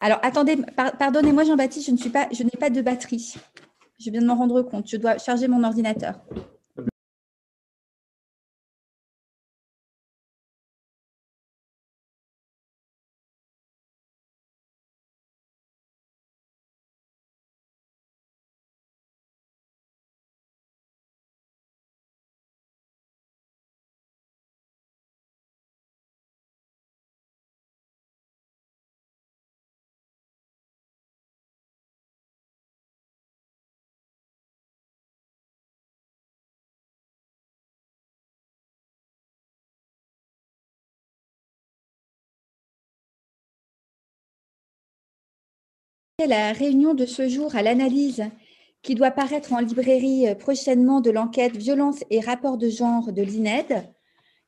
Alors, attendez, pardonnez-moi Jean-Baptiste, je pas, je n'ai pas de batterie. Je viens de m'en rendre compte. Je dois charger mon ordinateur. La réunion de ce jour à l'analyse qui doit paraître en librairie euh, prochainement de l'enquête Violence et rapports de genre de l'INED,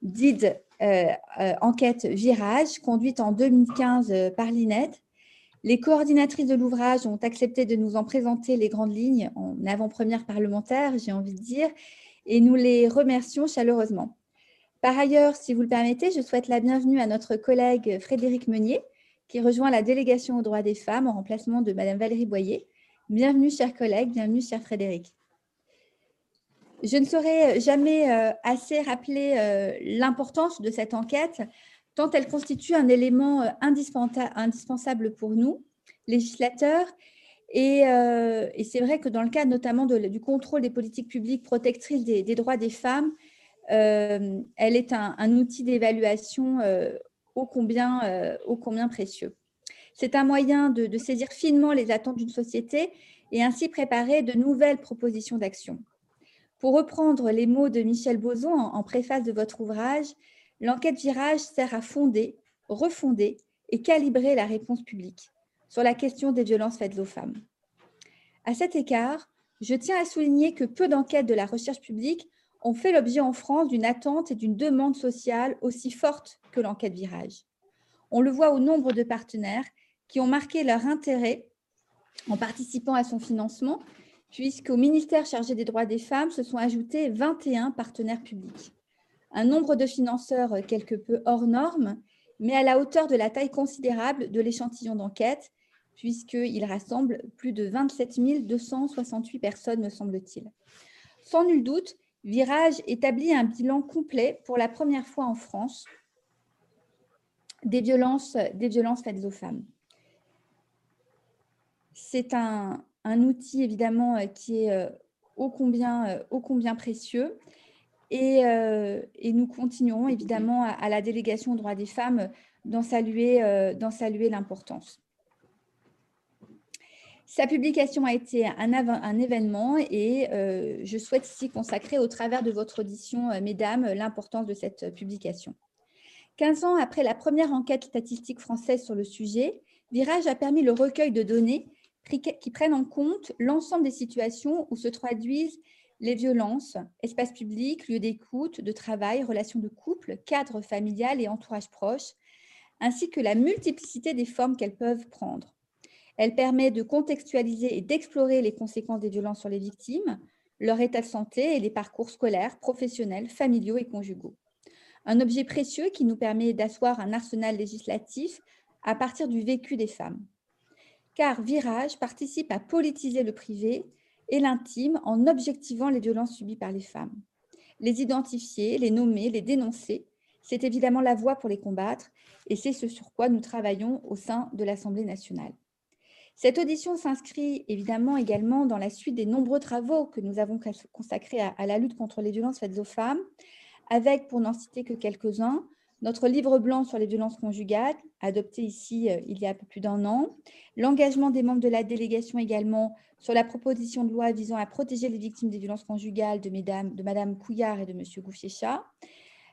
dite euh, euh, enquête Virage, conduite en 2015 par l'INED. Les coordinatrices de l'ouvrage ont accepté de nous en présenter les grandes lignes en avant-première parlementaire, j'ai envie de dire, et nous les remercions chaleureusement. Par ailleurs, si vous le permettez, je souhaite la bienvenue à notre collègue Frédéric Meunier, qui rejoint la délégation aux droits des femmes en remplacement de Madame Valérie Boyer. Bienvenue, chers collègues, bienvenue, cher Frédéric. Je ne saurais jamais euh, assez rappeler euh, l'importance de cette enquête, tant elle constitue un élément euh, indispensable pour nous, législateurs, et, c'est vrai que dans le cadre notamment du contrôle des politiques publiques protectrices des, droits des femmes, elle est un, un outil d'évaluation ô combien, euh, combien précieux. C'est un moyen de, saisir finement les attentes d'une société et ainsi préparer de nouvelles propositions d'action. Pour reprendre les mots de Michel Bozon en, préface de votre ouvrage, l'enquête virage sert à fonder, refonder et calibrer la réponse publique sur la question des violences faites aux femmes. À cet écart, je tiens à souligner que peu d'enquêtes de la recherche publique ont fait l'objet en France d'une attente et d'une demande sociale aussi forte que l'enquête virage. On le voit au nombre de partenaires qui ont marqué leur intérêt en participant à son financement, puisqu'au ministère chargé des droits des femmes se sont ajoutés 21 partenaires publics. Un nombre de financeurs quelque peu hors norme, mais à la hauteur de la taille considérable de l'échantillon d'enquête, puisqu'il rassemble plus de 27 268 personnes, me semble-t-il. Sans nul doute, Virage établit un bilan complet pour la première fois en France des violences, des violences faites aux femmes. C'est un, outil évidemment qui est euh, ô combien, euh, ô combien précieux et, euh, nous continuerons évidemment à, la délégation aux droits des femmes d'en saluer l'importance. Sa publication a été un, événement et euh, je souhaite ici consacrer au travers de votre audition, euh, mesdames, l'importance de cette publication. 15 ans après la première enquête statistique française sur le sujet, Virage a permis le recueil de données qui prennent en compte l'ensemble des situations où se traduisent les violences, espaces publics, lieux d'écoute, de travail, relations de couple, cadre familial et entourage proche, ainsi que la multiplicité des formes qu'elles peuvent prendre. Elle permet de contextualiser et d'explorer les conséquences des violences sur les victimes, leur état de santé et les parcours scolaires, professionnels, familiaux et conjugaux. Un objet précieux qui nous permet d'asseoir un arsenal législatif à partir du vécu des femmes. Car Virage participe à politiser le privé et l'intime en objectivant les violences subies par les femmes. Les identifier, les nommer, les dénoncer, c'est évidemment la voie pour les combattre et c'est ce sur quoi nous travaillons au sein de l'Assemblée nationale. Cette audition s'inscrit évidemment également dans la suite des nombreux travaux que nous avons consacrés à, la lutte contre les violences faites aux femmes, avec, pour n'en citer que quelques-uns, notre livre blanc sur les violences conjugales, adopté ici euh, il y a un peu plus d'un an, l'engagement des membres de la délégation également sur la proposition de loi visant à protéger les victimes des violences conjugales de, mesdames, Mme Couillard et de M. Gouffier-Chat,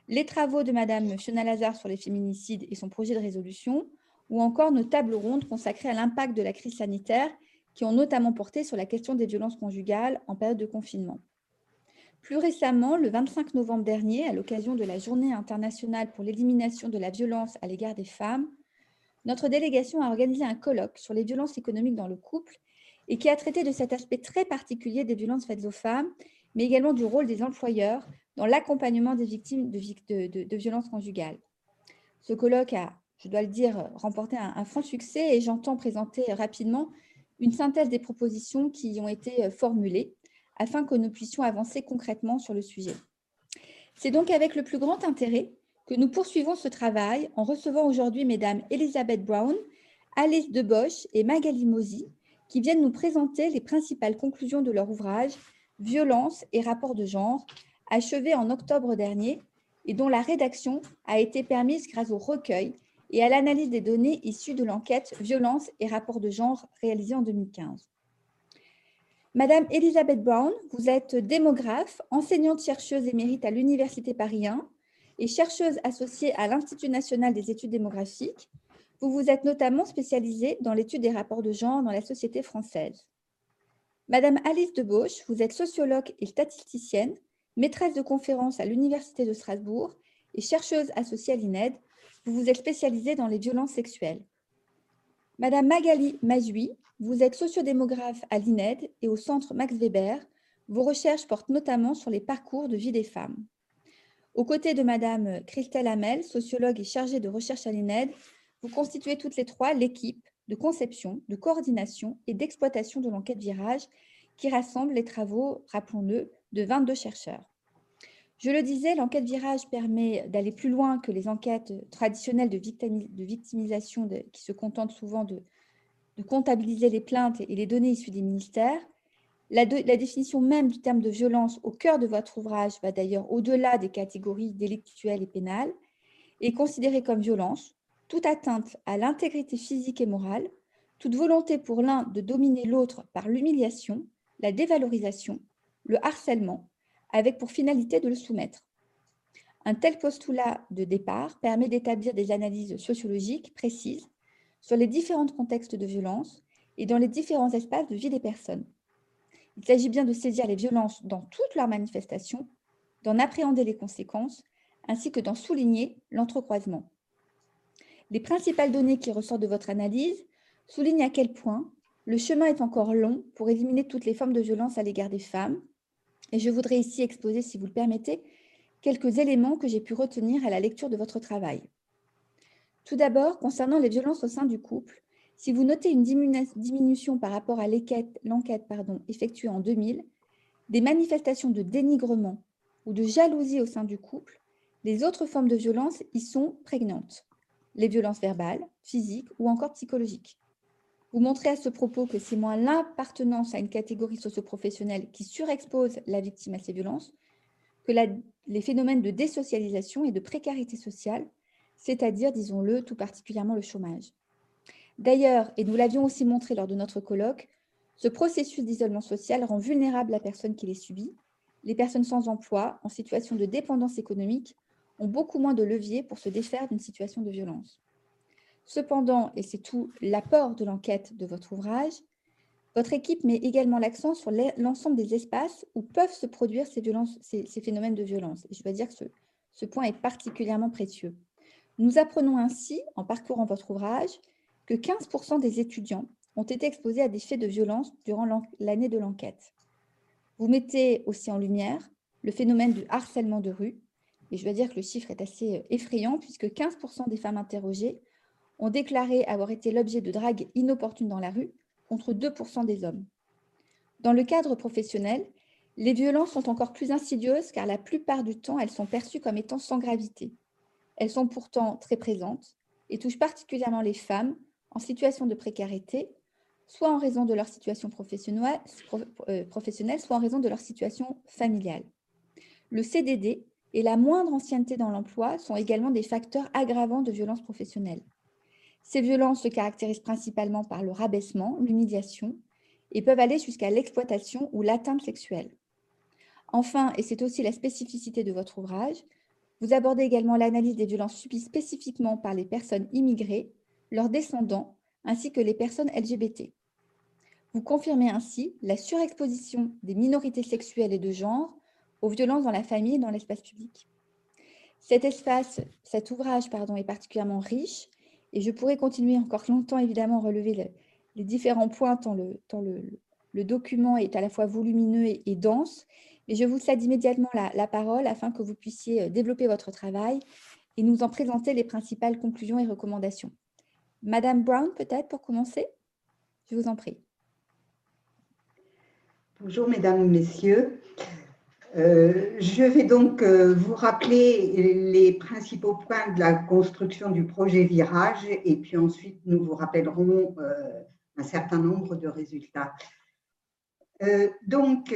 les travaux de Mme Fiona-Lazare sur les féminicides et son projet de résolution, ou encore nos tables rondes consacrées à l'impact de la crise sanitaire qui ont notamment porté sur la question des violences conjugales en période de confinement. Plus récemment, le 25 novembre dernier, à l'occasion de la Journée internationale pour l'élimination de la violence à l'égard des femmes, notre délégation a organisé un colloque sur les violences économiques dans le couple et qui a traité de cet aspect très particulier des violences faites aux femmes, mais également du rôle des employeurs dans l'accompagnement des victimes de, violences conjugales. Ce colloque a je dois le dire, remporté un, franc succès et j'entends présenter rapidement une synthèse des propositions qui y ont été formulées afin que nous puissions avancer concrètement sur le sujet. C'est donc avec le plus grand intérêt que nous poursuivons ce travail en recevant aujourd'hui Mesdames Elisabeth Brown, Alice Deboche et Magali Mosi, qui viennent nous présenter les principales conclusions de leur ouvrage « Violence et rapports de genre », achevé en octobre dernier et dont la rédaction a été permise grâce au recueil et à l'analyse des données issues de l'enquête « Violence et rapports de genre » réalisée en 2015. Madame Elisabeth Brown, vous êtes démographe, enseignante-chercheuse émérite à l'Université Paris 1 et chercheuse associée à l'Institut national des études démographiques. Vous vous êtes notamment spécialisée dans l'étude des rapports de genre dans la société française. Madame Alice Debauche, vous êtes sociologue et statisticienne, maîtresse de conférences à l'Université de Strasbourg et chercheuse associée à l'INED. Vous vous êtes spécialisée dans les violences sexuelles. Madame Magali Mazui, vous êtes sociodémographe à l'INED et au Centre Max Weber. Vos recherches portent notamment sur les parcours de vie des femmes. Aux côtés de Madame Christelle Hamel, sociologue et chargée de recherche à l'INED, vous constituez toutes les trois l'équipe de conception, de coordination et d'exploitation de l'enquête Virage qui rassemble les travaux, rappelons-le, de 22 chercheurs. Je le disais, l'enquête Virage permet d'aller plus loin que les enquêtes traditionnelles de, victimisation qui se contentent souvent de, comptabiliser les plaintes et les données issues des ministères. La, définition même du terme de violence au cœur de votre ouvrage va d'ailleurs au-delà des catégories délictuelles et pénales et comme violence toute atteinte à l'intégrité physique et morale, toute volonté pour l'un de dominer l'autre par l'humiliation, la dévalorisation, le harcèlement, avec pour finalité de le soumettre. Un tel postulat de départ permet d'établir des analyses sociologiques précises sur les différents contextes de violence et dans les différents espaces de vie des personnes. Il s'agit bien de saisir les violences dans toutes leurs manifestations, d'en appréhender les conséquences, ainsi que d'en souligner l'entrecroisement. Les principales données qui ressortent de votre analyse soulignent à quel point le chemin est encore long pour éliminer toutes les formes de violence à l'égard des femmes, et je voudrais ici exposer, si vous le permettez, quelques éléments que j'ai pu retenir à la lecture de votre travail. Tout d'abord, concernant les violences au sein du couple, si vous notez une diminution par rapport à l'enquête effectuée en 2000, des manifestations de dénigrement ou de jalousie au sein du couple, les autres formes de violence y sont prégnantes. Les violences verbales, physiques ou encore psychologiques. Vous montrez à ce propos que c'est moins l'appartenance à une catégorie socioprofessionnelle qui surexpose la victime à ces violences que les phénomènes de désocialisation et de précarité sociale, c'est-à-dire, disons-le, tout particulièrement le chômage. D'ailleurs, et nous l'avions aussi montré lors de notre colloque, ce processus d'isolement social rend vulnérable la personne qui les subit. Les personnes sans emploi, en situation de dépendance économique, ont beaucoup moins de leviers pour se défaire d'une situation de violence. Cependant, et c'est tout l'apport de l'enquête de votre ouvrage, votre équipe met également l'accent sur l'ensemble des espaces où peuvent se produire ces, phénomènes de violence. Je dois dire que ce, ce point est particulièrement précieux. Nous apprenons ainsi, en parcourant votre ouvrage, que 15% des étudiants ont été exposés à des faits de violence durant l'année de l'enquête. Vous mettez aussi en lumière le phénomène du harcèlement de rue, et je dois dire que le chiffre est assez effrayant puisque 15% des femmes interrogées ont déclaré avoir été l'objet de dragues inopportunes dans la rue, contre 2% des hommes. Dans le cadre professionnel, les violences sont encore plus insidieuses car la plupart du temps, elles sont perçues comme étant sans gravité. Elles sont pourtant très présentes et touchent particulièrement les femmes en situation de précarité, soit en raison de leur situation professionnelle, euh, soit en raison de leur situation familiale. Le CDD et la moindre ancienneté dans l'emploi sont également des facteurs aggravants de violences professionnelles. Ces violences se caractérisent principalement par le rabaissement, l'humiliation, et peuvent aller jusqu'à l'exploitation ou l'atteinte sexuelle. Enfin, et c'est aussi la spécificité de votre ouvrage, vous abordez également l'analyse des violences subies spécifiquement par les personnes immigrées, leurs descendants, ainsi que les personnes LGBT. Vous confirmez ainsi la surexposition des minorités sexuelles et de genre aux violences dans la famille et dans l'espace public. Cet ouvrage est particulièrement riche et je pourrais continuer encore longtemps, évidemment, relever les différents points tant, le, le, document est à la fois volumineux et, dense. Mais je vous cède immédiatement la, parole afin que vous puissiez euh, développer votre travail et nous en présenter les principales conclusions et recommandations. Madame Brown, peut-être pour commencer? Je vous en prie. Bonjour Mesdames, Messieurs. Euh, je vais donc euh, vous rappeler les principaux points de la construction du projet Virage et puis ensuite nous vous rappellerons euh, un certain nombre de résultats. donc,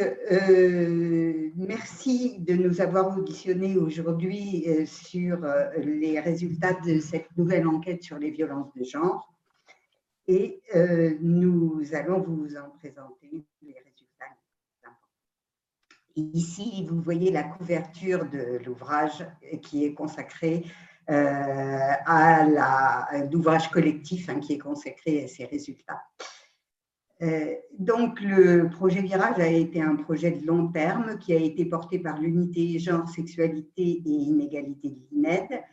merci de nous avoir auditionnés aujourd'hui sur les résultats de cette nouvelle enquête sur les violences de genre et nous allons vous en présenter les résultats. Ici, vous voyez la couverture de l'ouvrage qui est consacré euh, à l'ouvrage collectif hein, qui est consacré à ces résultats. Euh, donc, le projet Virage a été un projet de long terme qui a été porté par l'unité genre, sexualité et inégalité de l'INED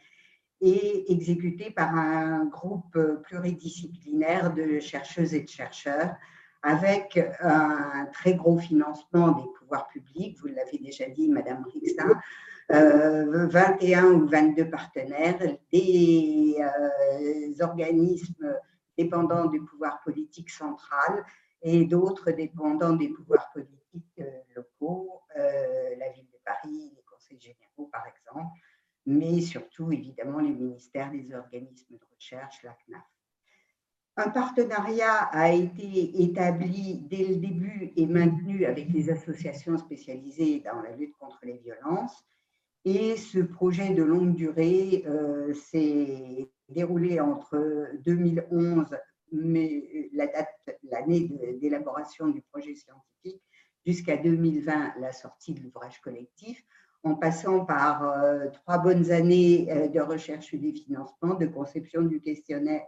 et exécuté par un groupe pluridisciplinaire de chercheuses et de chercheurs avec un très gros financement des pouvoirs publics, vous l'avez déjà dit, Madame euh, 21 ou 22 partenaires, des euh, organismes dépendants du pouvoir politique central et d'autres dépendants des pouvoirs politiques euh, locaux, euh, la ville de Paris, les conseils généraux par exemple, mais surtout évidemment les ministères, les organismes de recherche, la CNAF. Un partenariat a été établi dès le début et maintenu avec les associations spécialisées dans la lutte contre les violences. Et ce projet de longue durée euh, s'est déroulé entre 2011, mais la date, l'année d'élaboration du projet scientifique, jusqu'à 2020, la sortie de l'ouvrage collectif, en passant par euh, trois bonnes années euh, de recherche et de financement, de conception du questionnaire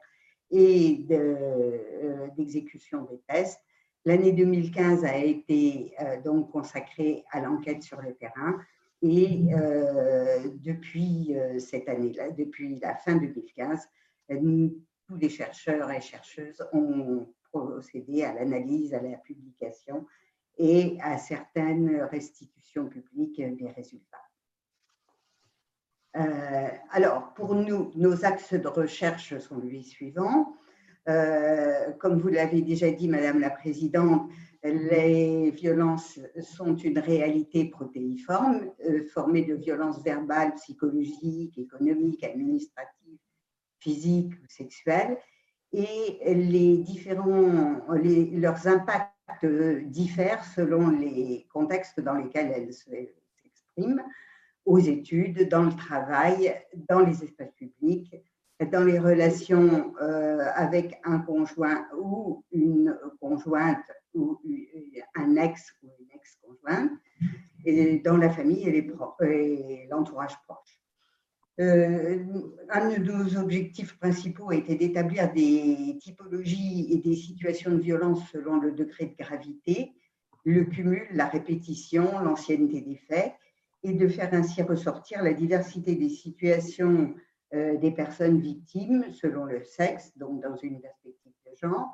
et euh, d'exécution des tests. L'année 2015 a été euh, donc consacrée à l'enquête sur le terrain et euh, depuis cette année-là, depuis la fin 2015, tous les chercheurs et chercheuses ont procédé à l'analyse, à la publication et à certaines restitutions publiques des résultats. Euh, alors, pour nous, nos axes de recherche sont les suivants. Euh, comme vous l'avez déjà dit, Madame la Présidente, les violences sont une réalité protéiforme, euh, formée de violences verbales, psychologiques, économiques, administratives, physiques ou sexuelles. Et les différents, leurs impacts diffèrent selon les contextes dans lesquels elles s'expriment aux études, dans le travail, dans les espaces publics, dans les relations euh, avec un conjoint ou une conjointe ou un ex ou une ex-conjointe, et dans la famille et l'entourage proche. Euh, un de nos objectifs principaux était d'établir des typologies et des situations de violence selon le degré de gravité, le cumul, la répétition, l'ancienneté des faits, et de faire ainsi ressortir la diversité des situations euh, des personnes victimes selon le sexe, donc dans une perspective de genre,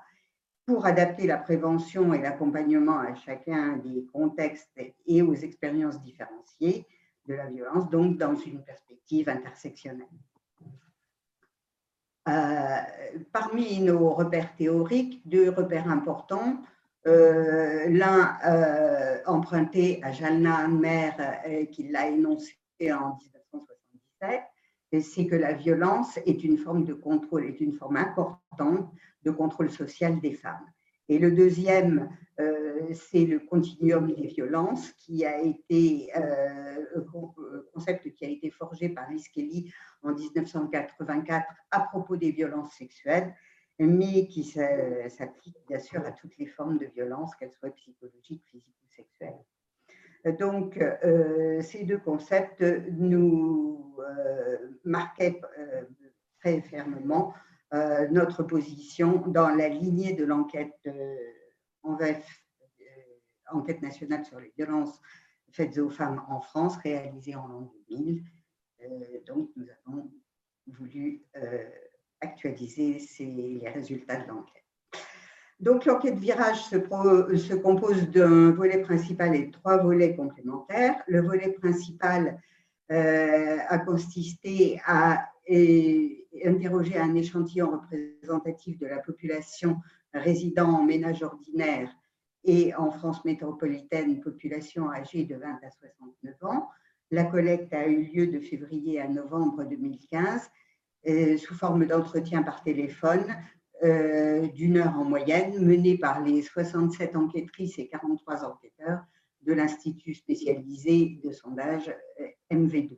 pour adapter la prévention et l'accompagnement à chacun des contextes et aux expériences différenciées de la violence, donc dans une perspective intersectionnelle. Euh, parmi nos repères théoriques, deux repères importants l'un euh, emprunté à Jalna Mer, euh, qui l'a énoncé en 1977, c'est que la violence est une forme de contrôle, est une forme importante de contrôle social des femmes. Et le deuxième, c'est le continuum des violences, qui a été concept qui a été forgé par Liz en 1984 à propos des violences sexuelles mais qui s'applique bien sûr à toutes les formes de violence, qu'elles soient psychologiques, physiques ou sexuelles. Donc, euh, ces deux concepts nous euh, marquaient euh, très fermement notre position dans la lignée de l'enquête enquête nationale sur les violences faites aux femmes en France, réalisée en l'an 2000. donc, nous avons voulu actualiser les résultats de l'enquête. Donc, l'enquête virage se, se compose d'un volet principal et de trois volets complémentaires. Le volet principal a consisté à interroger un échantillon représentatif de la population résidant en ménage ordinaire et en France métropolitaine, population âgée de 20 à 69 ans. La collecte a eu lieu de février à novembre 2015 euh, sous forme d'entretien par téléphone euh, d'une heure en moyenne, mené par les 67 enquêtrices et 43 enquêteurs de l'Institut spécialisé de sondage euh, MV2.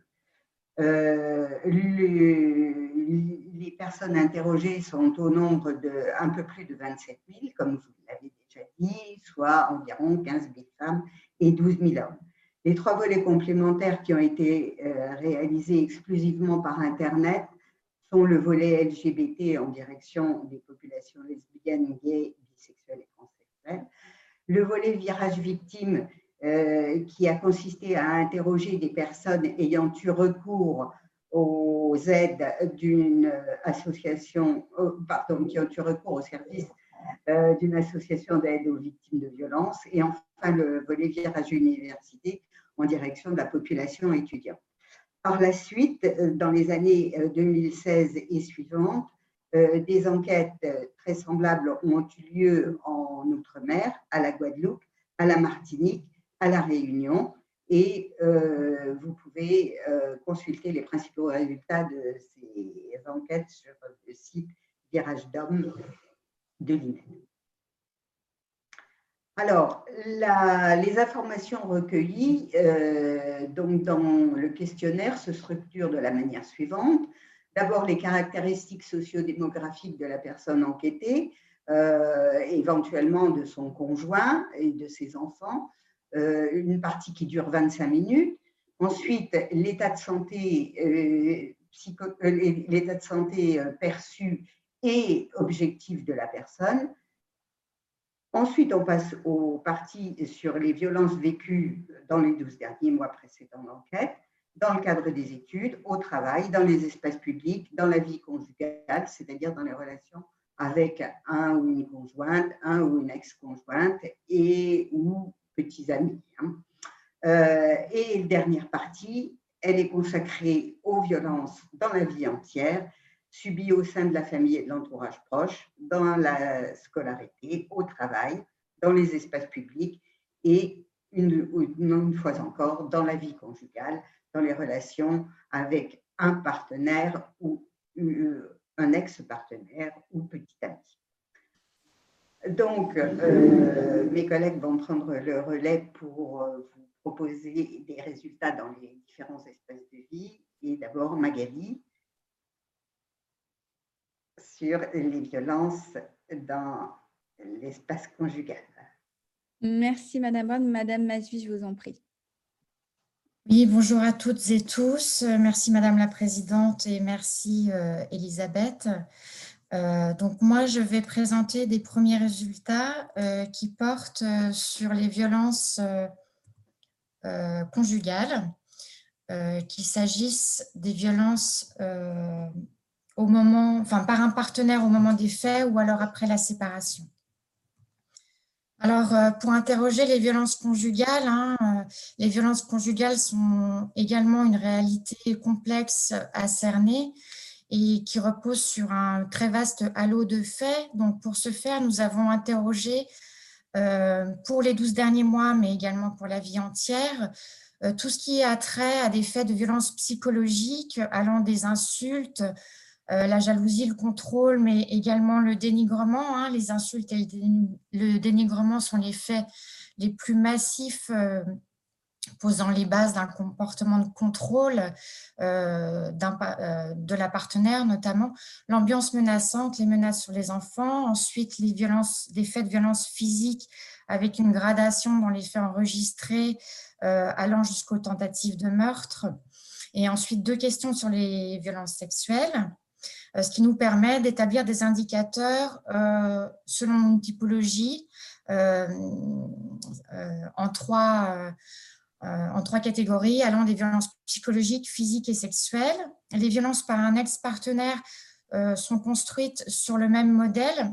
les personnes interrogées sont au nombre de un peu plus de 27 000, comme vous l'avez déjà dit, soit environ 15 000 femmes et 12 000 hommes. Les trois volets complémentaires qui ont été euh, réalisés exclusivement par Internet le volet LGBT en direction des populations lesbiennes, gays, bisexuelles et transsexuelles, le volet virage victime euh, qui a consisté à interroger des personnes ayant eu recours aux aides d'une association, euh, pardon, qui ont eu recours au service d'une association d'aide aux victimes de violences, et enfin le volet virage université en direction de la population étudiante. Par la suite, euh, dans les années 2016 euh, et suivantes, euh, des enquêtes très semblables ont eu lieu en Outre-mer, à la Guadeloupe, à la Martinique, à la Réunion, et vous pouvez consulter les principaux résultats de ces enquêtes sur le site Virage d'Homme de l'INED. Alors, les informations recueillies euh, donc dans le questionnaire se structurent de la manière suivante. D'abord, les caractéristiques sociodémographiques de la personne enquêtée, euh, éventuellement de son conjoint et de ses enfants, euh, une partie qui dure 25 minutes. Ensuite, l'état de santé, l'état de santé perçu et objectif de la personne. Ensuite, on passe aux parties sur les violences vécues dans les 12 derniers mois précédant l'enquête, dans le cadre des études, au travail, dans les espaces publics, dans la vie conjugale, c'est-à-dire dans les relations avec un ou une conjointe, un ou une ex-conjointe et ou petits amis. Hein. Euh, et la dernière partie, elle est consacrée aux violences dans la vie entière, subi au sein de la famille et de l'entourage proche, dans la scolarité, au travail, dans les espaces publics et une, une fois encore dans la vie conjugale, dans les relations avec un partenaire ou euh, un ex-partenaire ou petit ami. Donc, euh, mes collègues vont prendre le relais pour euh, vous proposer des résultats dans les différents espaces de vie. Et d'abord, Magali, sur les violences dans l'espace conjugal. Merci Madame Bonne. Madame Mazui, je vous en prie. Oui, bonjour à toutes et tous. Merci Madame la Présidente et merci euh, Elisabeth. Euh, donc moi, je vais présenter des premiers résultats euh, qui portent sur les violences conjugales, qu'il s'agisse des violences au moment, enfin, par un partenaire au moment des faits ou alors après la séparation. Alors, euh, pour interroger les violences conjugales, hein, euh, les violences conjugales sont également une réalité complexe à cerner et qui repose sur un très vaste halo de faits. Donc, pour ce faire, nous avons interrogé euh, pour les 12 derniers mois, mais également pour la vie entière, tout ce qui a trait à des faits de violence psychologique allant des insultes, la jalousie, le contrôle, mais également le dénigrement. Hein. les insultes et le dénigrement sont les faits les plus massifs euh, posant les bases d'un comportement de contrôle euh, de la partenaire, notamment l'ambiance menaçante, les menaces sur les enfants, ensuite les faits de violence physique avec une gradation dans les faits enregistrés allant jusqu'aux tentatives de meurtre, et ensuite deux questions sur les violences sexuelles. Euh, ce qui nous permet d'établir des indicateurs euh, selon une typologie euh, en trois catégories, allant des violences psychologiques, physiques et sexuelles. Les violences par un ex-partenaire sont construites sur le même modèle,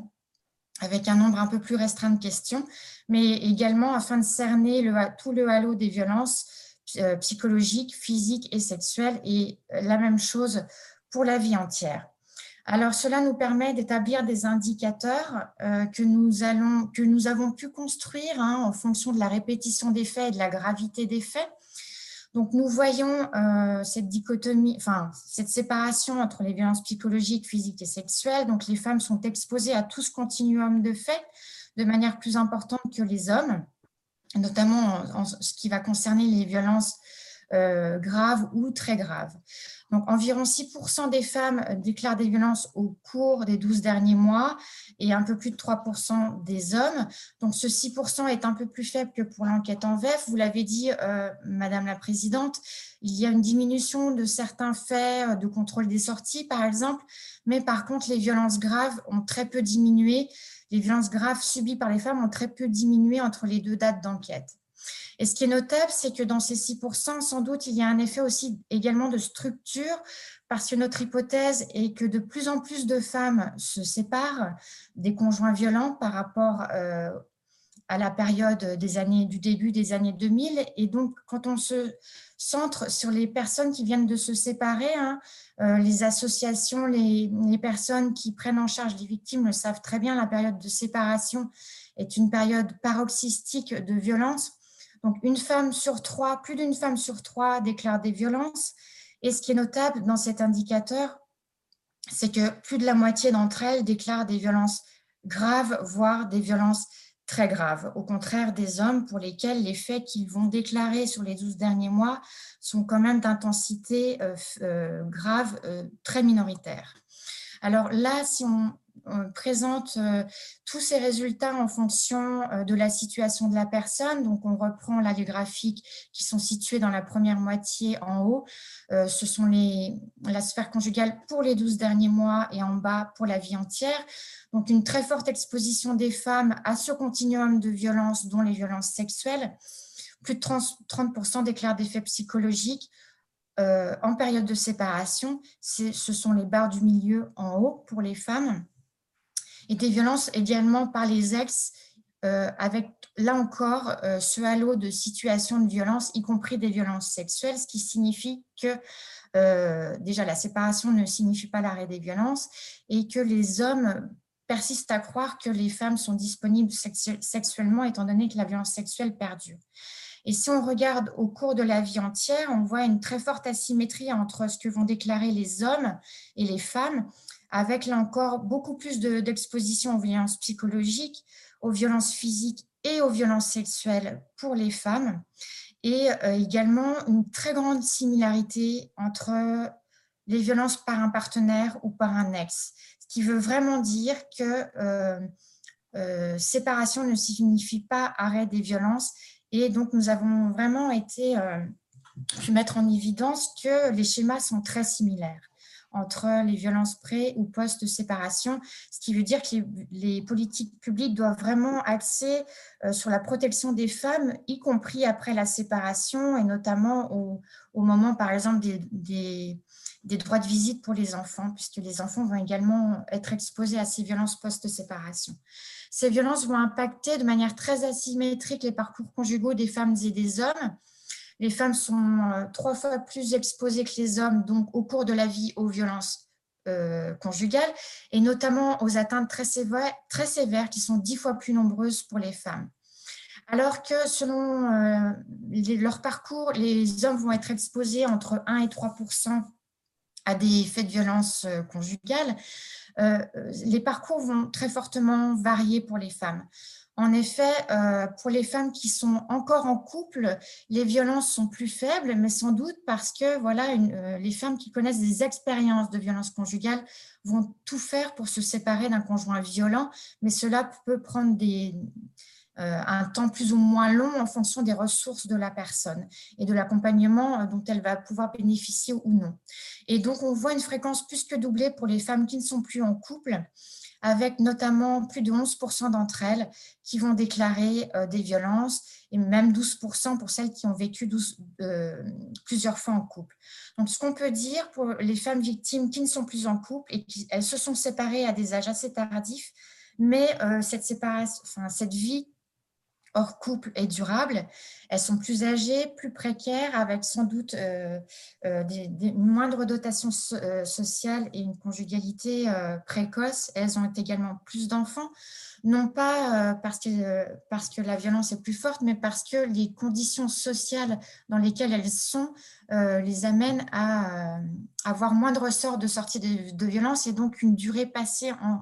avec un nombre un peu plus restreint de questions, mais également afin de cerner tout le halo des violences psychologiques, physiques et sexuelles, et la même chose pour la vie entière. Alors, cela nous permet d'établir des indicateurs que, nous allons, que nous avons pu construire hein, en fonction de la répétition des faits et de la gravité des faits. Donc, nous voyons euh, cette dichotomie, enfin, cette séparation entre les violences psychologiques, physiques et sexuelles. Donc, les femmes sont exposées à tout ce continuum de faits de manière plus importante que les hommes, notamment en, ce qui va concerner les violences euh, graves ou très graves. Donc, environ 6% des femmes déclarent des violences au cours des 12 derniers mois et un peu plus de 3% des hommes. Donc, ce 6% est un peu plus faible que pour l'enquête en VEF. Vous l'avez dit, euh, Madame la Présidente, il y a une diminution de certains faits euh, de contrôle des sorties, par exemple, mais par contre, les violences graves ont très peu diminué. Les violences graves subies par les femmes ont très peu diminué entre les deux dates d'enquête. Et ce qui est notable, c'est que dans ces 6%, sans doute, il y a un effet aussi également de structure, parce que notre hypothèse est que de plus en plus de femmes se séparent des conjoints violents par rapport euh, à la période des années, du début des années 2000. Et donc, quand on se centre sur les personnes qui viennent de se séparer, hein, euh, les associations, les, les, personnes qui prennent en charge les victimes le savent très bien, la période de séparation est une période paroxystique de violence donc, une femme sur trois, plus d'une femme sur trois déclare des violences. Et ce qui est notable dans cet indicateur, c'est que plus de la moitié d'entre elles déclarent des violences graves, voire des violences très graves. Au contraire des hommes pour lesquels les faits qu'ils vont déclarer sur les 12 derniers mois sont quand même d'intensité euh, euh, grave, euh, très minoritaire. Alors là, si on, on présente euh, tous ces résultats en fonction euh, de la situation de la personne. Donc, on reprend là les graphiques qui sont situés dans la première moitié en haut. Euh, ce sont les, la sphère conjugale pour les 12 derniers mois et en bas pour la vie entière. Donc, une très forte exposition des femmes à ce continuum de violences, dont les violences sexuelles. Plus de 30%, déclarent des faits psychologiques, en période de séparation, ce sont les barres du milieu en haut pour les femmes et des violences également par les ex, euh, avec là encore euh, ce halo de situations de violence, y compris des violences sexuelles, ce qui signifie que euh, déjà la séparation ne signifie pas l'arrêt des violences et que les hommes persistent à croire que les femmes sont disponibles sexuellement étant donné que la violence sexuelle perdure. Et si on regarde au cours de la vie entière, on voit une très forte asymétrie entre ce que vont déclarer les hommes et les femmes, avec là encore beaucoup plus d'exposition aux violences psychologiques, aux violences physiques et aux violences sexuelles pour les femmes, et euh, également une très grande similarité entre les violences par un partenaire ou par un ex, ce qui veut vraiment dire que euh, euh, séparation ne signifie pas arrêt des violences, et donc nous avons vraiment été pu mettre en évidence que les schémas sont très similaires entre les violences pré- ou post-séparation, ce qui veut dire que les, politiques publiques doivent vraiment axer euh, sur la protection des femmes, y compris après la séparation et notamment au, moment, par exemple, des, des, droits de visite pour les enfants, puisque les enfants vont également être exposés à ces violences post-séparation. Ces violences vont impacter de manière très asymétrique les parcours conjugaux des femmes et des hommes, les femmes sont euh, trois fois plus exposées que les hommes, donc au cours de la vie, aux violences euh, conjugales, et notamment aux atteintes très sévères, qui sont dix fois plus nombreuses pour les femmes. Alors que selon euh, leur parcours, les hommes vont être exposés entre 1 et 3% à des faits de violence conjugale, les parcours vont très fortement varier pour les femmes. En effet, euh, pour les femmes qui sont encore en couple, les violences sont plus faibles, mais sans doute parce que voilà, euh, les femmes qui connaissent des expériences de violence conjugale vont tout faire pour se séparer d'un conjoint violent, mais cela peut prendre euh, un temps plus ou moins long en fonction des ressources de la personne et de l'accompagnement dont elle va pouvoir bénéficier ou non. Et donc, on voit une fréquence plus que doublée pour les femmes qui ne sont plus en couple avec notamment plus de 11% d'entre elles qui vont déclarer euh, des violences et même 12% pour celles qui ont vécu euh, plusieurs fois en couple. Donc, ce qu'on peut dire pour les femmes victimes qui ne sont plus en couple et qui elles se sont séparées à des âges assez tardifs, mais euh, cette, séparation, cette vie hors couple est durable. Elles sont plus âgées, plus précaires, avec sans doute euh, euh, des, une moindre euh, et une conjugalité précoce. Elles ont également plus d'enfants, non pas parce que, parce que la violence est plus forte, mais parce que les conditions sociales dans lesquelles elles sont les amènent à avoir moins de ressorts de sortie de violence et donc une durée passée en,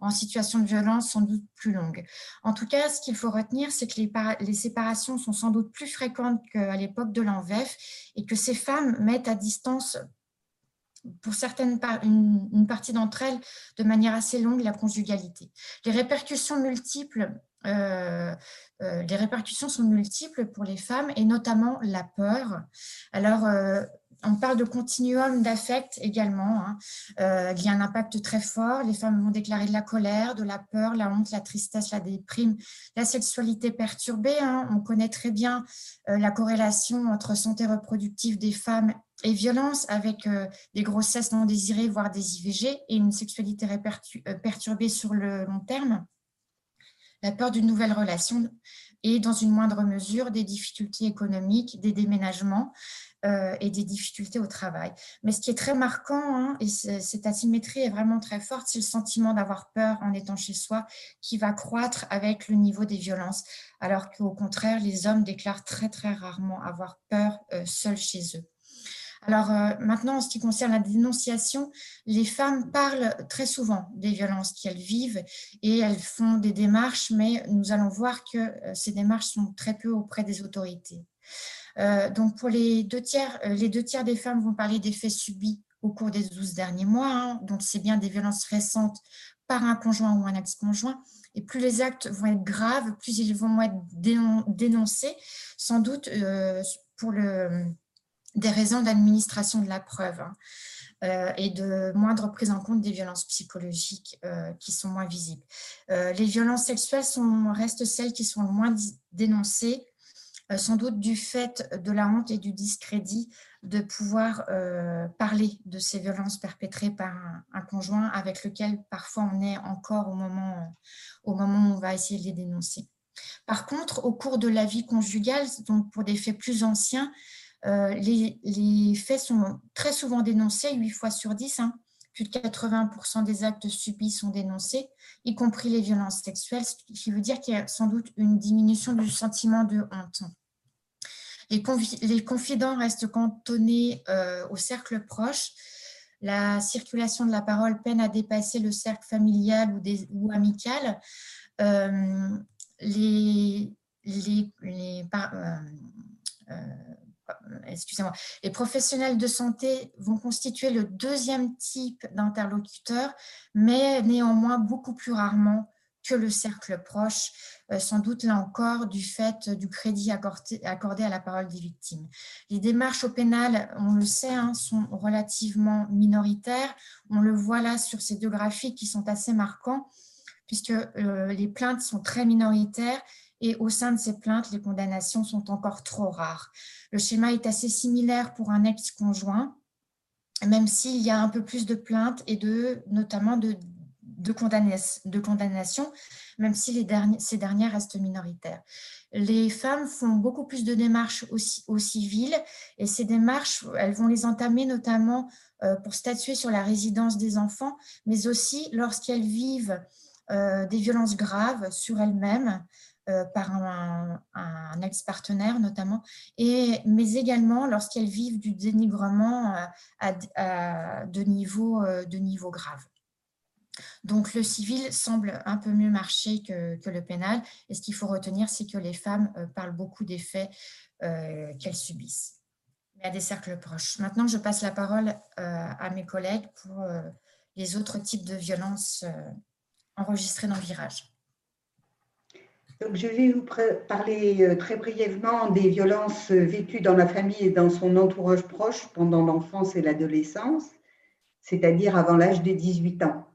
en situation de violence sans doute plus longue. En tout cas, ce qu'il faut retenir, c'est que les, séparations sont sans doute plus fréquentes qu'à l'époque de l'envef et que ces femmes mettent à distance pour certaines une, partie d'entre elles de manière assez longue la conjugalité. Les répercussions multiples euh, euh, les répercussions sont multiples pour les femmes et notamment la peur. Alors, euh, on parle de continuum d'affect également. Hein. Euh, il y a un impact très fort. Les femmes vont déclarer de la colère, de la peur, la honte, la tristesse, la déprime, la sexualité perturbée. Hein. On connaît très bien euh, la corrélation entre santé reproductive des femmes et violence avec euh, des grossesses non désirées, voire des IVG, et une sexualité perturbée sur le long terme. La peur d'une nouvelle relation et dans une moindre mesure des difficultés économiques, des déménagements, euh, et des difficultés au travail. Mais ce qui est très marquant, hein, et cette asymétrie est vraiment très forte, c'est le sentiment d'avoir peur en étant chez soi qui va croître avec le niveau des violences, alors qu'au contraire, les hommes déclarent très très rarement avoir peur euh, seuls chez eux. Alors euh, maintenant, en ce qui concerne la dénonciation, les femmes parlent très souvent des violences qu'elles vivent et elles font des démarches, mais nous allons voir que ces démarches sont très peu auprès des autorités. Euh, donc, pour les deux, tiers, euh, les deux tiers des femmes vont parler des faits subis au cours des 12 derniers mois. Hein. donc, c'est bien des violences récentes par un conjoint ou un ex-conjoint. Et plus les actes vont être graves, plus ils vont être dénoncés, sans doute euh, pour le, des raisons d'administration de la preuve. Hein. et de moindre prise en compte des violences psychologiques qui sont moins visibles. les violences sexuelles restent celles qui sont le moins dénoncées euh, sans doute du fait de la honte et du discrédit de pouvoir euh, parler de ces violences perpétrées par un, conjoint avec lequel parfois on est encore au moment, au moment où on va essayer de les dénoncer. Par contre, au cours de la vie conjugale, donc pour des faits plus anciens, euh, les, faits sont très souvent dénoncés, 8 fois sur 10. Hein. plus de 80% des actes subis sont dénoncés, y compris les violences sexuelles, ce qui veut dire qu'il y a sans doute une diminution du sentiment de honte. Les, confidents restent cantonnés euh, au cercle proche. La circulation de la parole peine à dépasser le cercle familial ou, amical. Euh, les, les, excusez-moi, les professionnels de santé vont constituer le deuxième type d'interlocuteur, mais néanmoins beaucoup plus rarement que le cercle proche, euh, sans doute là encore du fait du crédit accordé, à la parole des victimes. Les démarches au pénal, on le sait, hein, sont relativement minoritaires. On le voit là sur ces deux graphiques qui sont assez marquants, puisque euh, les plaintes sont très minoritaires et au sein de ces plaintes, les condamnations sont encore trop rares. Le schéma est assez similaire pour un ex-conjoint, même s'il y a un peu plus de plaintes et de, notamment de de, condamnation, même si ces dernières restent minoritaires. Les femmes font beaucoup plus de démarches au, civil et ces démarches, elles vont les entamer notamment euh, pour statuer sur la résidence des enfants, mais aussi lorsqu'elles vivent euh, des violences graves sur elles-mêmes, euh, par un, ex-partenaire notamment, et, mais également lorsqu'elles vivent du dénigrement à, de, niveau, de niveau grave. Donc, le civil semble un peu mieux marcher que, le pénal. Et ce qu'il faut retenir, c'est que les femmes euh, parlent beaucoup des faits euh, qu'elles subissent, mais à des cercles proches. Maintenant, je passe la parole euh, à mes collègues pour les autres types de violences enregistrées dans le virage. Donc, je vais vous parler très brièvement des violences vécues dans la famille et dans son entourage proche pendant l'enfance et l'adolescence, c'est-à-dire avant l'âge de 18 ans.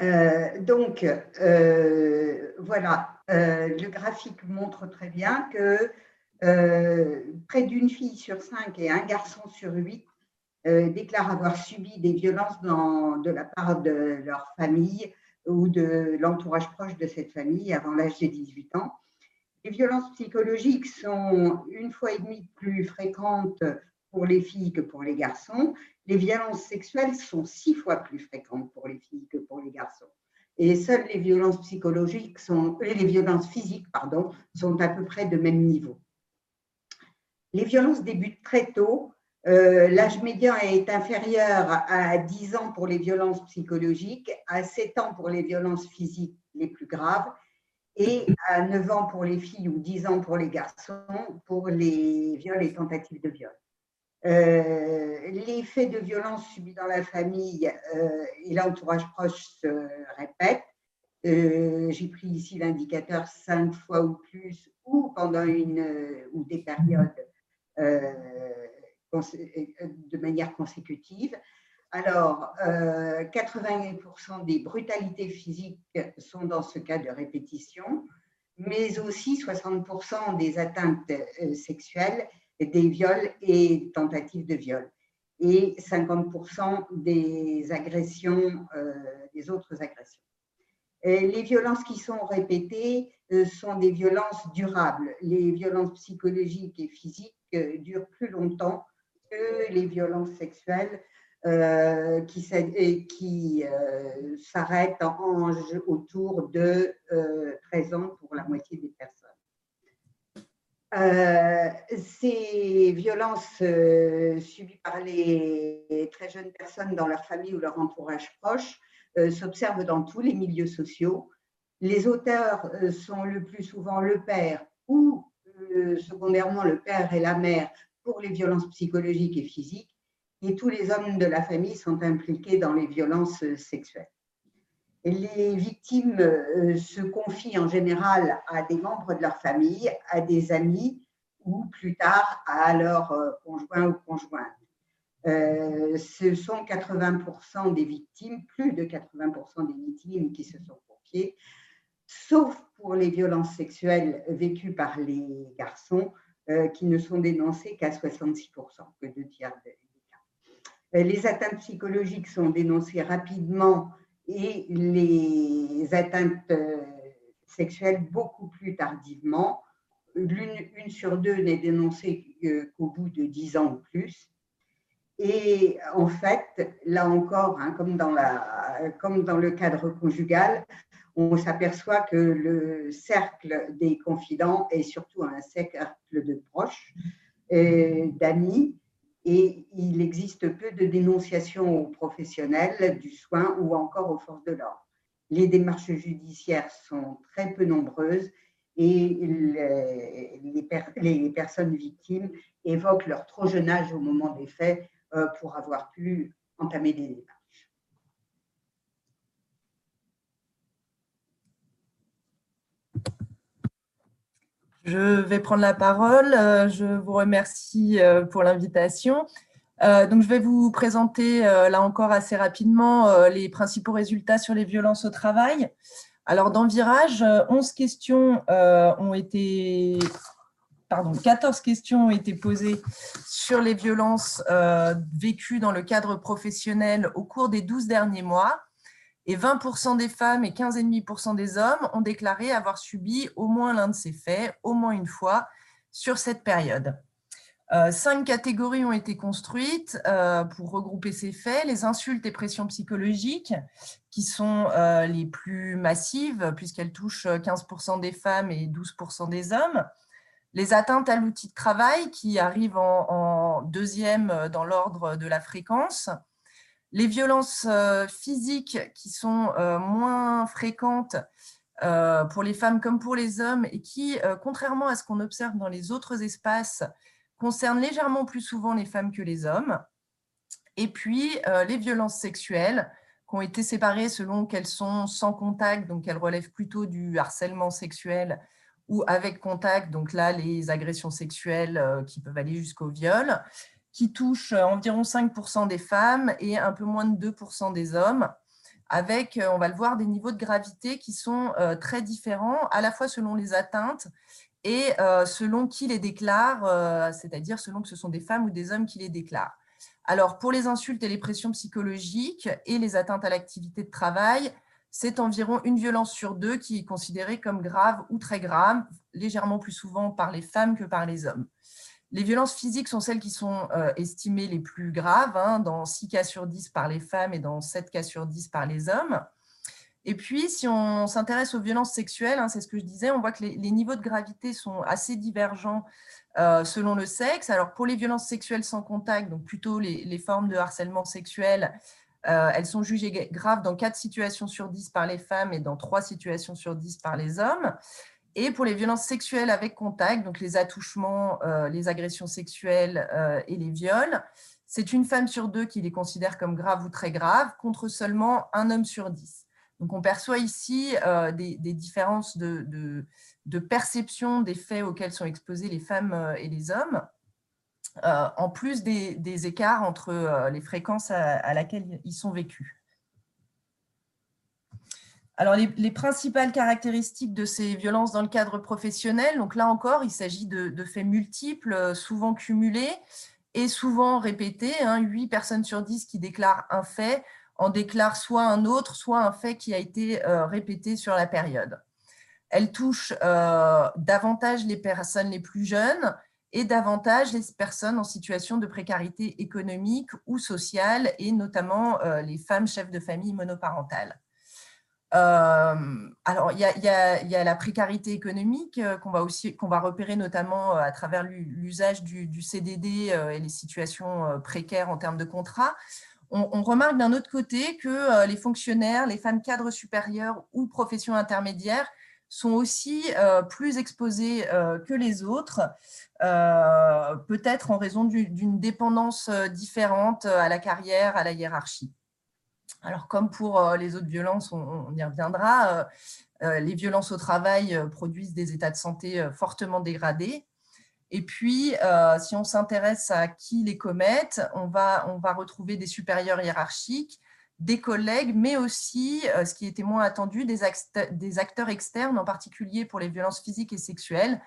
Euh, donc, euh, voilà, euh, le graphique montre très bien que près d'une fille sur cinq et un garçon sur huit déclarent avoir subi des violences de la part de leur famille ou de l'entourage proche de cette famille avant l'âge de 18 ans. Les violences psychologiques sont une fois et demie plus fréquentes pour les filles que pour les garçons. Les violences sexuelles sont six fois plus fréquentes pour les filles que pour les garçons. Et seules les violences psychologiques sont, les violences physiques, pardon, sont à peu près de même niveau. Les violences débutent très tôt. Euh, l'âge médian est inférieur à 10 ans pour les violences psychologiques, à 7 ans pour les violences physiques les plus graves et à 9 ans pour les filles ou 10 ans pour les garçons pour les viols et tentatives de viol. Euh, les faits de violence subis dans la famille euh, et l'entourage proche se répètent. Euh, j'ai pris ici l'indicateur cinq fois ou plus ou pendant une ou des périodes de manière consécutive. Alors, 80% des brutalités physiques sont dans ce cas de répétition, mais aussi 60% des atteintes sexuelles des viols et tentatives de viol et 50% des agressions, euh, des autres agressions. les violences qui sont répétées euh, sont des violences durables. Les violences psychologiques et physiques euh, durent plus longtemps les violences sexuelles qui, qui s'arrêtent autour de 13 ans pour la moitié des personnes. Euh, ces violences euh, subies par les très jeunes personnes dans leur famille ou leur entourage proche euh, s'observent dans tous les milieux sociaux. Les auteurs sont le plus souvent le père ou secondairement le père et la mère pour les violences psychologiques et physiques, et tous les hommes de la famille sont impliqués dans les violences sexuelles les victimes euh, se confient en général à des membres de leur famille, à des amis ou plus tard à leur euh, conjoint ou conjointe. Euh, ce sont 80% des victimes, plus de 80% des victimes qui se sont confiées, sauf pour les violences sexuelles vécues par les garçons, qui ne sont dénoncées qu'à 66%, que deux tiers des cas. Les atteintes psychologiques sont dénoncées rapidement et les atteintes euh, sexuelles beaucoup plus tardivement. Une, sur deux n'est dénoncée qu'au bout de dix ans ou plus. Et en fait, là encore, hein, comme, dans la, comme dans le cadre conjugal, on s'aperçoit que le cercle des confidents est surtout un cercle de proches, euh, d'amis, et il existe peu de dénonciations aux professionnels du soin ou encore aux forces de l'ordre. Les démarches judiciaires sont très peu nombreuses et les, personnes victimes évoquent leur trop jeune âge au moment des faits euh, pour avoir pu entamer des démarches. Je vais prendre la parole. Euh, je vous remercie euh, pour l'invitation. Euh, donc, je vais vous présenter là encore assez rapidement les principaux résultats sur les violences au travail. Alors, dans Virage, 11 questions ont été, pardon, 14 questions ont été posées sur les violences vécues dans le cadre professionnel au cours des 12 derniers mois et 20% des femmes et 15,5% des hommes ont déclaré avoir subi au moins l'un de ces faits, au moins une fois, sur cette période. Euh, cinq catégories ont été construites euh, pour regrouper ces faits. Les insultes et pressions psychologiques, qui sont euh, les plus massives, puisqu'elles touchent 15% des femmes et 12% des hommes. Les atteintes à l'outil de travail, qui arrivent en deuxième dans l'ordre de la fréquence les violences euh, physiques qui sont euh, moins fréquentes euh, pour les femmes comme pour les hommes et qui, contrairement à ce qu'on observe dans les autres espaces, concernent légèrement plus souvent les femmes que les hommes. Et puis, les violences sexuelles qui ont été séparées selon qu'elles sont sans contact, donc elles relèvent plutôt du harcèlement sexuel ou avec contact, donc là, les agressions sexuelles qui peuvent aller jusqu'au viol qui touche euh, environ 5% des femmes et un peu moins de 2% des hommes, avec, euh, on va le voir, des niveaux de gravité qui sont euh, très différents, à la fois selon les atteintes et selon qui les déclare, c'est-à-dire selon que ce sont des femmes ou des hommes qui les déclarent. Alors, pour les insultes et les pressions psychologiques et les atteintes à l'activité de travail, c'est environ une violence sur deux qui est considérée comme grave ou très grave, légèrement plus souvent par les femmes que par les hommes. Les violences physiques sont celles qui sont euh, estimées les plus graves, hein, dans 6 cas sur 10 par les femmes et dans 7 cas sur 10 par les hommes. Et puis, si on s'intéresse aux violences sexuelles, hein, c'est ce que je disais, on voit que les, niveaux de gravité sont assez divergents euh, selon le sexe. Alors, pour les violences sexuelles sans contact, donc plutôt les, formes de harcèlement sexuel, euh, elles sont jugées graves dans 4 situations sur 10 par les femmes et dans 3 situations sur 10 par les hommes. Et pour les violences sexuelles avec contact, donc les attouchements, euh, les agressions sexuelles et les viols, c'est une femme sur deux qui les considère comme graves ou très graves, contre seulement un homme sur 10. Donc, on perçoit ici euh, des, différences de, perception des faits auxquels sont exposés les femmes euh, et les hommes, euh, en plus des, écarts entre les fréquences à, laquelle ils sont vécus. Alors, les, principales caractéristiques de ces violences dans le cadre professionnel, donc là encore, il s'agit de, faits multiples, souvent cumulés et souvent répétés. Hein, 8 personnes sur 10 qui déclarent un fait en déclare soit un autre, soit un fait qui a été euh, répété sur la période. Elle touche euh, davantage les personnes les plus jeunes et davantage les personnes en situation de précarité économique ou sociale, et notamment euh, les femmes chefs de famille monoparentales. Alors, il y, a, la précarité économique qu'on va, aussi, qu'on va repérer notamment à travers l'usage du, du, CDD et les situations précaires en termes de contrat on, remarque d'un autre côté que euh, les fonctionnaires, les femmes cadres supérieures ou professions intermédiaires sont aussi euh, plus exposées euh, que les autres, peut-être en raison d'une dépendance différente à la carrière, à la hiérarchie. Alors, comme pour les autres violences, on y reviendra, les violences au travail produisent des états de santé fortement dégradés, et puis, euh, si on s'intéresse à qui les commettent, on va, on va retrouver des supérieurs hiérarchiques, des collègues, mais aussi, euh, ce qui était moins attendu, des, acteurs externes, en particulier pour les violences physiques et sexuelles,